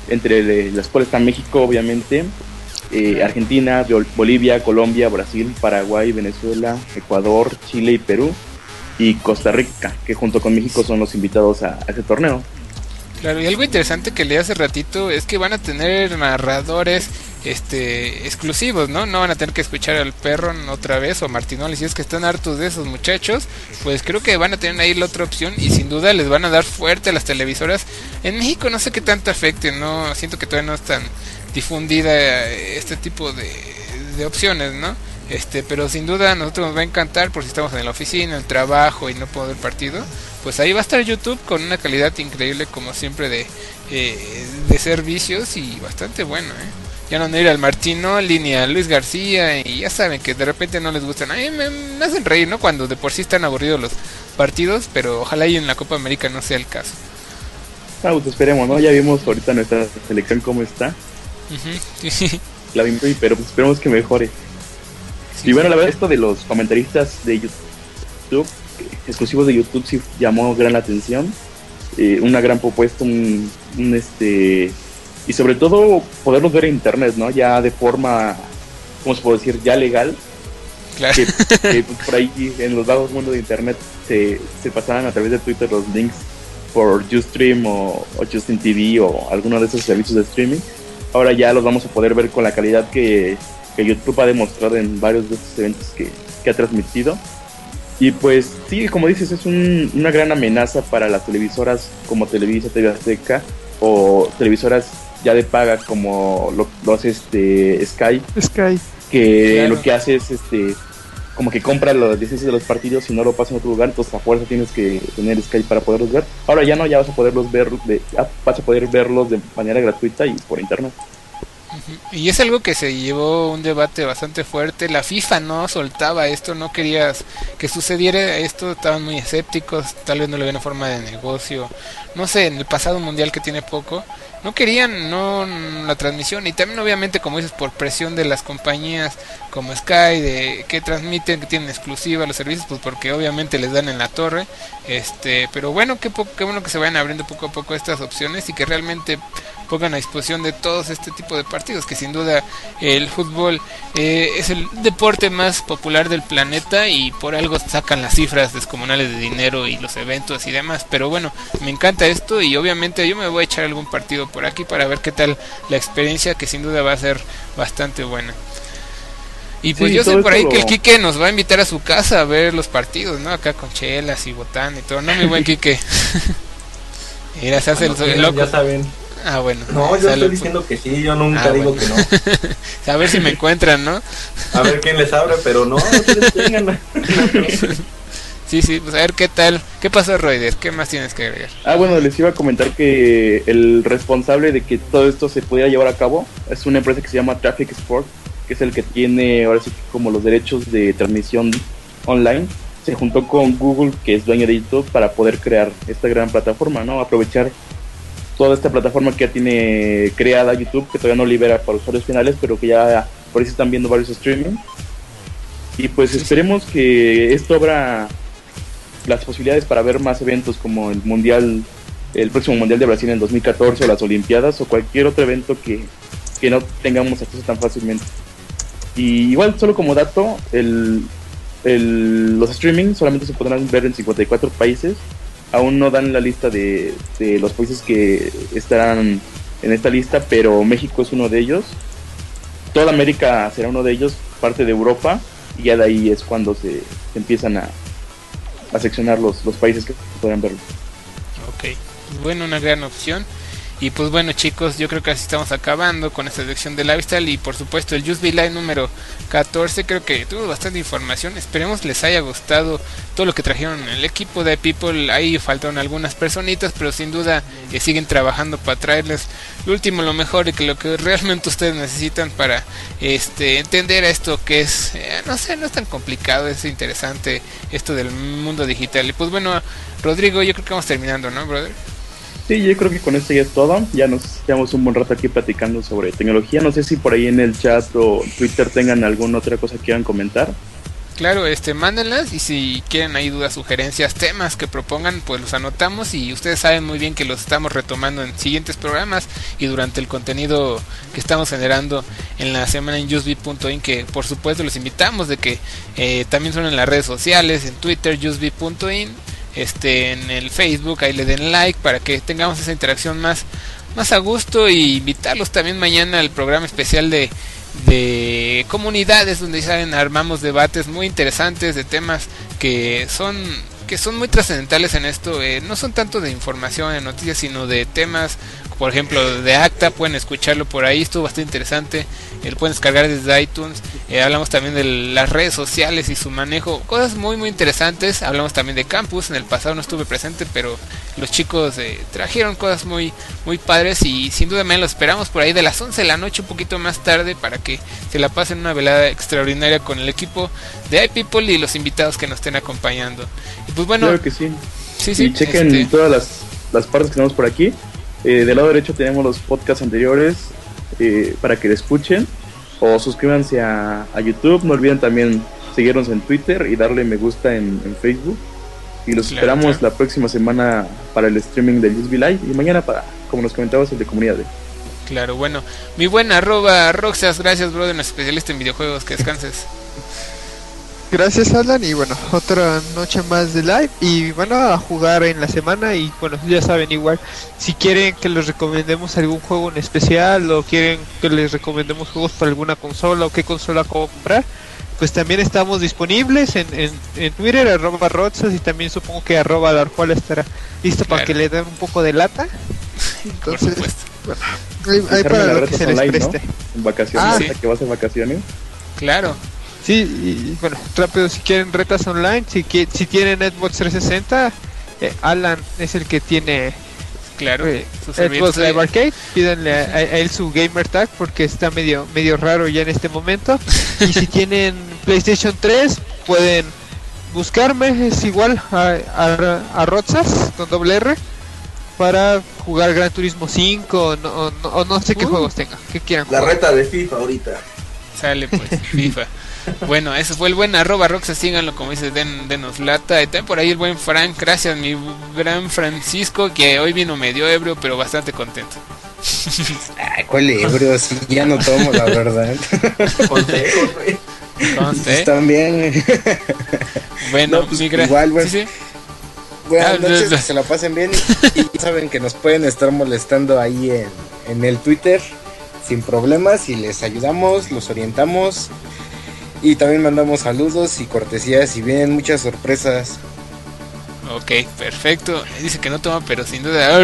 entre las cuales está México obviamente eh, Argentina, Bol- Bolivia, Colombia, Brasil, Paraguay, Venezuela, Ecuador, Chile y Perú y Costa Rica que junto con México son los invitados a, a ese torneo Claro, y algo interesante que leí hace ratito es que van a tener narradores este exclusivos, ¿no? No van a tener que escuchar al perro otra vez o a Martinoli, si es que están hartos de esos muchachos, pues creo que van a tener ahí la otra opción y sin duda les van a dar fuerte a las televisoras. En México no sé qué tanto afecte, no siento que todavía no es tan difundida eh, este tipo de, de opciones, ¿no? Este, pero sin duda nosotros nos va a encantar por si estamos en la oficina, en el trabajo y no puedo ver partido. Pues ahí va a estar YouTube con una calidad increíble como siempre de, eh, de servicios y bastante bueno, ¿eh? Ya no a ir al Martino, línea Luis García y ya saben que de repente no les gustan. A mí me, me hacen reír, ¿no? Cuando de por sí están aburridos los partidos, pero ojalá y en la Copa América no sea el caso. Ah, pues esperemos, ¿no? Ya vimos ahorita nuestra selección cómo está La pero pues esperemos que mejore sí, y bueno, la verdad esto de los comentaristas de YouTube, exclusivos de YouTube, sí llamó gran la atención. Eh, una gran propuesta, un, un, este y sobre todo poderlos ver en internet, ¿no? Ya de forma, ¿cómo se puede decir? Ya legal, Claro. que, que, pues, por ahí en los vagos mundos de internet se, se pasaban a través de Twitter los links por Ustream o, o Justin TV o alguno de esos servicios de streaming. Ahora ya los vamos a poder ver con la calidad que, que YouTube ha demostrado en varios de estos eventos que, que ha transmitido. Y pues sí, como dices, es un- una gran amenaza para las televisoras como Televisa, TV Azteca o televisoras ya de paga como lo, lo hace este Sky Sky. que Claro. lo que hace es este como que compra los licencias de los partidos y no lo pasa en otro lugar, entonces a fuerza tienes que tener Skype para poderlos ver. Ahora ya no, ya vas a poderlos ver, de, vas a poder verlos de manera gratuita y por internet. Y es algo que se llevó un debate bastante fuerte. La FIFA no soltaba esto, no querías que sucediera esto, estaban muy escépticos, tal vez no le ven forma de negocio. No sé, en el pasado mundial que tiene poco, no querían no la transmisión y también obviamente como dices por presión de las compañías como Sky de que transmiten que tienen exclusiva los servicios pues porque obviamente les dan en la torre este pero bueno qué, qué bueno que se vayan abriendo poco a poco estas opciones y que realmente pongan a disposición de todos este tipo de partidos que sin duda el fútbol eh, es el deporte más popular del planeta y por algo sacan las cifras descomunales de dinero y los eventos y demás pero bueno me encanta esto y obviamente yo me voy a echar algún partido por aquí para ver qué tal la experiencia que sin duda va a ser bastante buena y pues Sí, yo sé por ahí que el Quique nos va a invitar a su casa a ver los partidos, ¿no? Acá con chelas y botán y todo, ¿no? Mi buen Quique. Mira, se hace el, Cuando el quieran, loco. Ya saben. Ah, bueno. No, yo estoy diciendo que sí, yo nunca Ah, digo bueno. que no. A ver si me encuentran, ¿no? A ver quién les abre, pero no. Sí, sí, pues a ver qué tal. ¿Qué pasó, Roider? ¿Qué más tienes que agregar? Ah, bueno, les iba a comentar que el responsable de que todo esto se pudiera llevar a cabo es una empresa que se llama Traffic Sport, que es el que tiene ahora sí que como los derechos de transmisión online. Se juntó con Google, que es dueño de YouTube, para poder crear esta gran plataforma, ¿no? Aprovechar toda esta plataforma que ya tiene creada YouTube, que todavía no libera para usuarios finales, pero que ya por ahí se están viendo varios streaming. Y pues esperemos que esto abra las posibilidades para ver más eventos como el Mundial, el próximo Mundial de Brasil en 2014 o las Olimpiadas o cualquier otro evento que, que no tengamos acceso tan fácilmente. Y igual, solo como dato, el, el- los streaming solamente se podrán ver en 54 países. Aún no dan la lista de, de los países que estarán en esta lista, pero México es uno de ellos. Toda América será uno de ellos, parte de Europa, y ya de ahí es cuando se, empiezan a, a seccionar los, los países que podrán verlo. Ok, bueno, una gran opción. Y pues bueno chicos, yo creo que así estamos acabando con esta sección de Lifestyle y por supuesto el Just Be Live número 14 creo que tuvo bastante información. Esperemos les haya gustado todo lo que trajeron el equipo de People. Ahí faltaron algunas personitas, pero sin duda que siguen trabajando para traerles lo último, lo mejor y que lo que realmente ustedes necesitan para este entender esto que es, eh, no sé, no es tan complicado, es interesante esto del mundo digital. Y pues bueno, Rodrigo, yo creo que vamos terminando, ¿no, brother? Sí, yo creo que con esto ya es todo. Ya nos llevamos un buen rato aquí platicando sobre tecnología. No sé si por ahí en el chat o Twitter tengan alguna otra cosa que quieran comentar. Claro, este, mándenlas y si quieren ahí dudas, sugerencias, temas que propongan, pues los anotamos y ustedes saben muy bien que los estamos retomando en siguientes programas y durante el contenido que estamos generando en la semana en usb.in que por supuesto los invitamos de que eh, también son en las redes sociales, en Twitter, usb.in este en el Facebook, ahí le den like para que tengamos esa interacción más más a gusto y invitarlos también mañana al programa especial de de comunidades donde saben armamos debates muy interesantes de temas que son que son muy trascendentales en esto eh, no son tanto de información de noticias sino de temas por ejemplo de acta pueden escucharlo por ahí estuvo bastante interesante lo pueden descargar desde iTunes. Eh, hablamos también de las redes sociales y su manejo, cosas muy muy interesantes. Hablamos también de campus, en el pasado no estuve presente, pero los chicos eh, trajeron cosas muy muy padres y sin duda me lo esperamos por ahí de las 11 de la noche un poquito más tarde para que se la pasen una velada extraordinaria con el equipo de iPeople y los invitados que nos estén acompañando. Y pues bueno, claro que sí. Sí, sí. Y chequen este todas las, las partes que tenemos por aquí. Eh, del lado derecho tenemos los podcasts anteriores, eh, para que le escuchen o suscríbanse a, YouTube. No olviden también seguirnos en Twitter y darle me gusta en, Facebook. Y los esperamos la próxima semana para el streaming de USB Live y mañana para, como nos comentabas, el de comunidad. Claro, bueno. Mi buena arroba Roxas, gracias, brother, especialista en videojuegos, que descanses. Gracias Alan y bueno, otra noche más de live y bueno, a jugar en la semana y bueno, ya saben igual, si quieren que les recomendemos algún juego en especial o quieren que les recomendemos juegos para alguna consola o qué consola comprar, pues también estamos disponibles en, en, Twitter, arroba Rotzas y también supongo que arroba Darjual estará listo para que le den un poco de lata. Entonces, bueno, hay, para lo que se les preste. En vacaciones, ah, que vas en vacaciones. Claro. Sí, y, bueno, rápido, si quieren retas online, si, si tienen Xbox 360, eh, Alan es el que tiene claro eh, Xbox Live Arcade, pídanle a, él su gamer tag porque está medio medio raro ya en este momento. y si tienen PlayStation 3, pueden buscarme, es igual a, a, Rotzas con doble R para jugar Gran Turismo 5 o no, sé qué uh. juegos tenga, que quieran La reta de FIFA ahorita. Sale pues, FIFA. Bueno, eso fue el buen arroba Roxa, síganlo como dice, den, denos lata. Y también por ahí el buen Frank, gracias mi gran Francisco, que hoy vino medio ebrio, pero bastante contento. Ay, ¿cuál ebrio? Sí, ya no tomo, la verdad. Consejos, pues también. Bueno, pues, igual, bueno. ¿Sí, Buenas ah, noches, que se la pasen bien y, saben que nos pueden estar molestando ahí en, en el Twitter sin problemas y les ayudamos, los orientamos y también mandamos saludos y cortesías y vienen muchas sorpresas. Ok, perfecto. Dice que no toma, pero sin duda.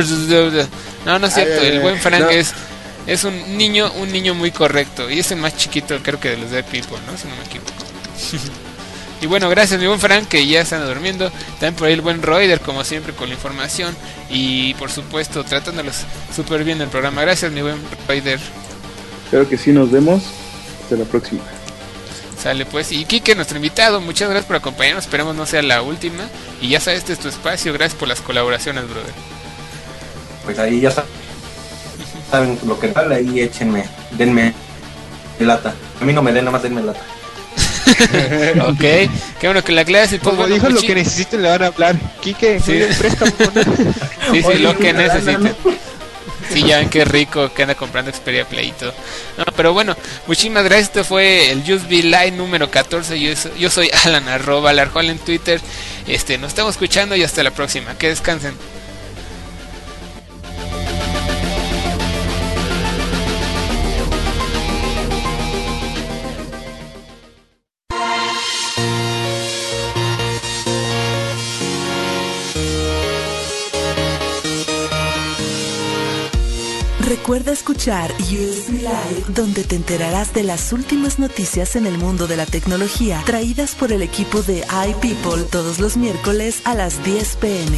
No, no es cierto. el buen Frank es, es un niño, un niño muy correcto. Y es el más chiquito, creo que de los de People, ¿no? Si no me equivoco. y bueno, gracias mi buen Frank, que ya están durmiendo. También por ahí el buen Roider, como siempre, con la información. Y por supuesto, tratándolos súper bien el programa. Gracias, mi buen Roider. Creo que sí, nos vemos. Hasta la próxima. Sale pues. Y Kike, nuestro invitado, muchas gracias por acompañarnos. Esperemos no sea la última. Y ya sabes, este es tu espacio. Gracias por las colaboraciones, brother. Pues ahí ya saben lo que vale. Ahí échenme, denme lata. A mí no me den, nada más denme lata. ok, qué bueno que la clase y Como dijo, lo que necesiten le van a hablar. Kike, sí, sí, sí, lo que necesiten. Sí, ya ven qué rico que anda comprando Xperia Play y todo. No, pero bueno, muchísimas gracias. Este fue el Just Be Live número 14. Yo, soy Alan arroba Larjol en Twitter. Este, nos estamos escuchando y hasta la próxima. Que descansen. Recuerda escuchar USB Live, donde te enterarás de las últimas noticias en el mundo de la tecnología, traídas por el equipo de iPeople todos los miércoles a las 10 pm.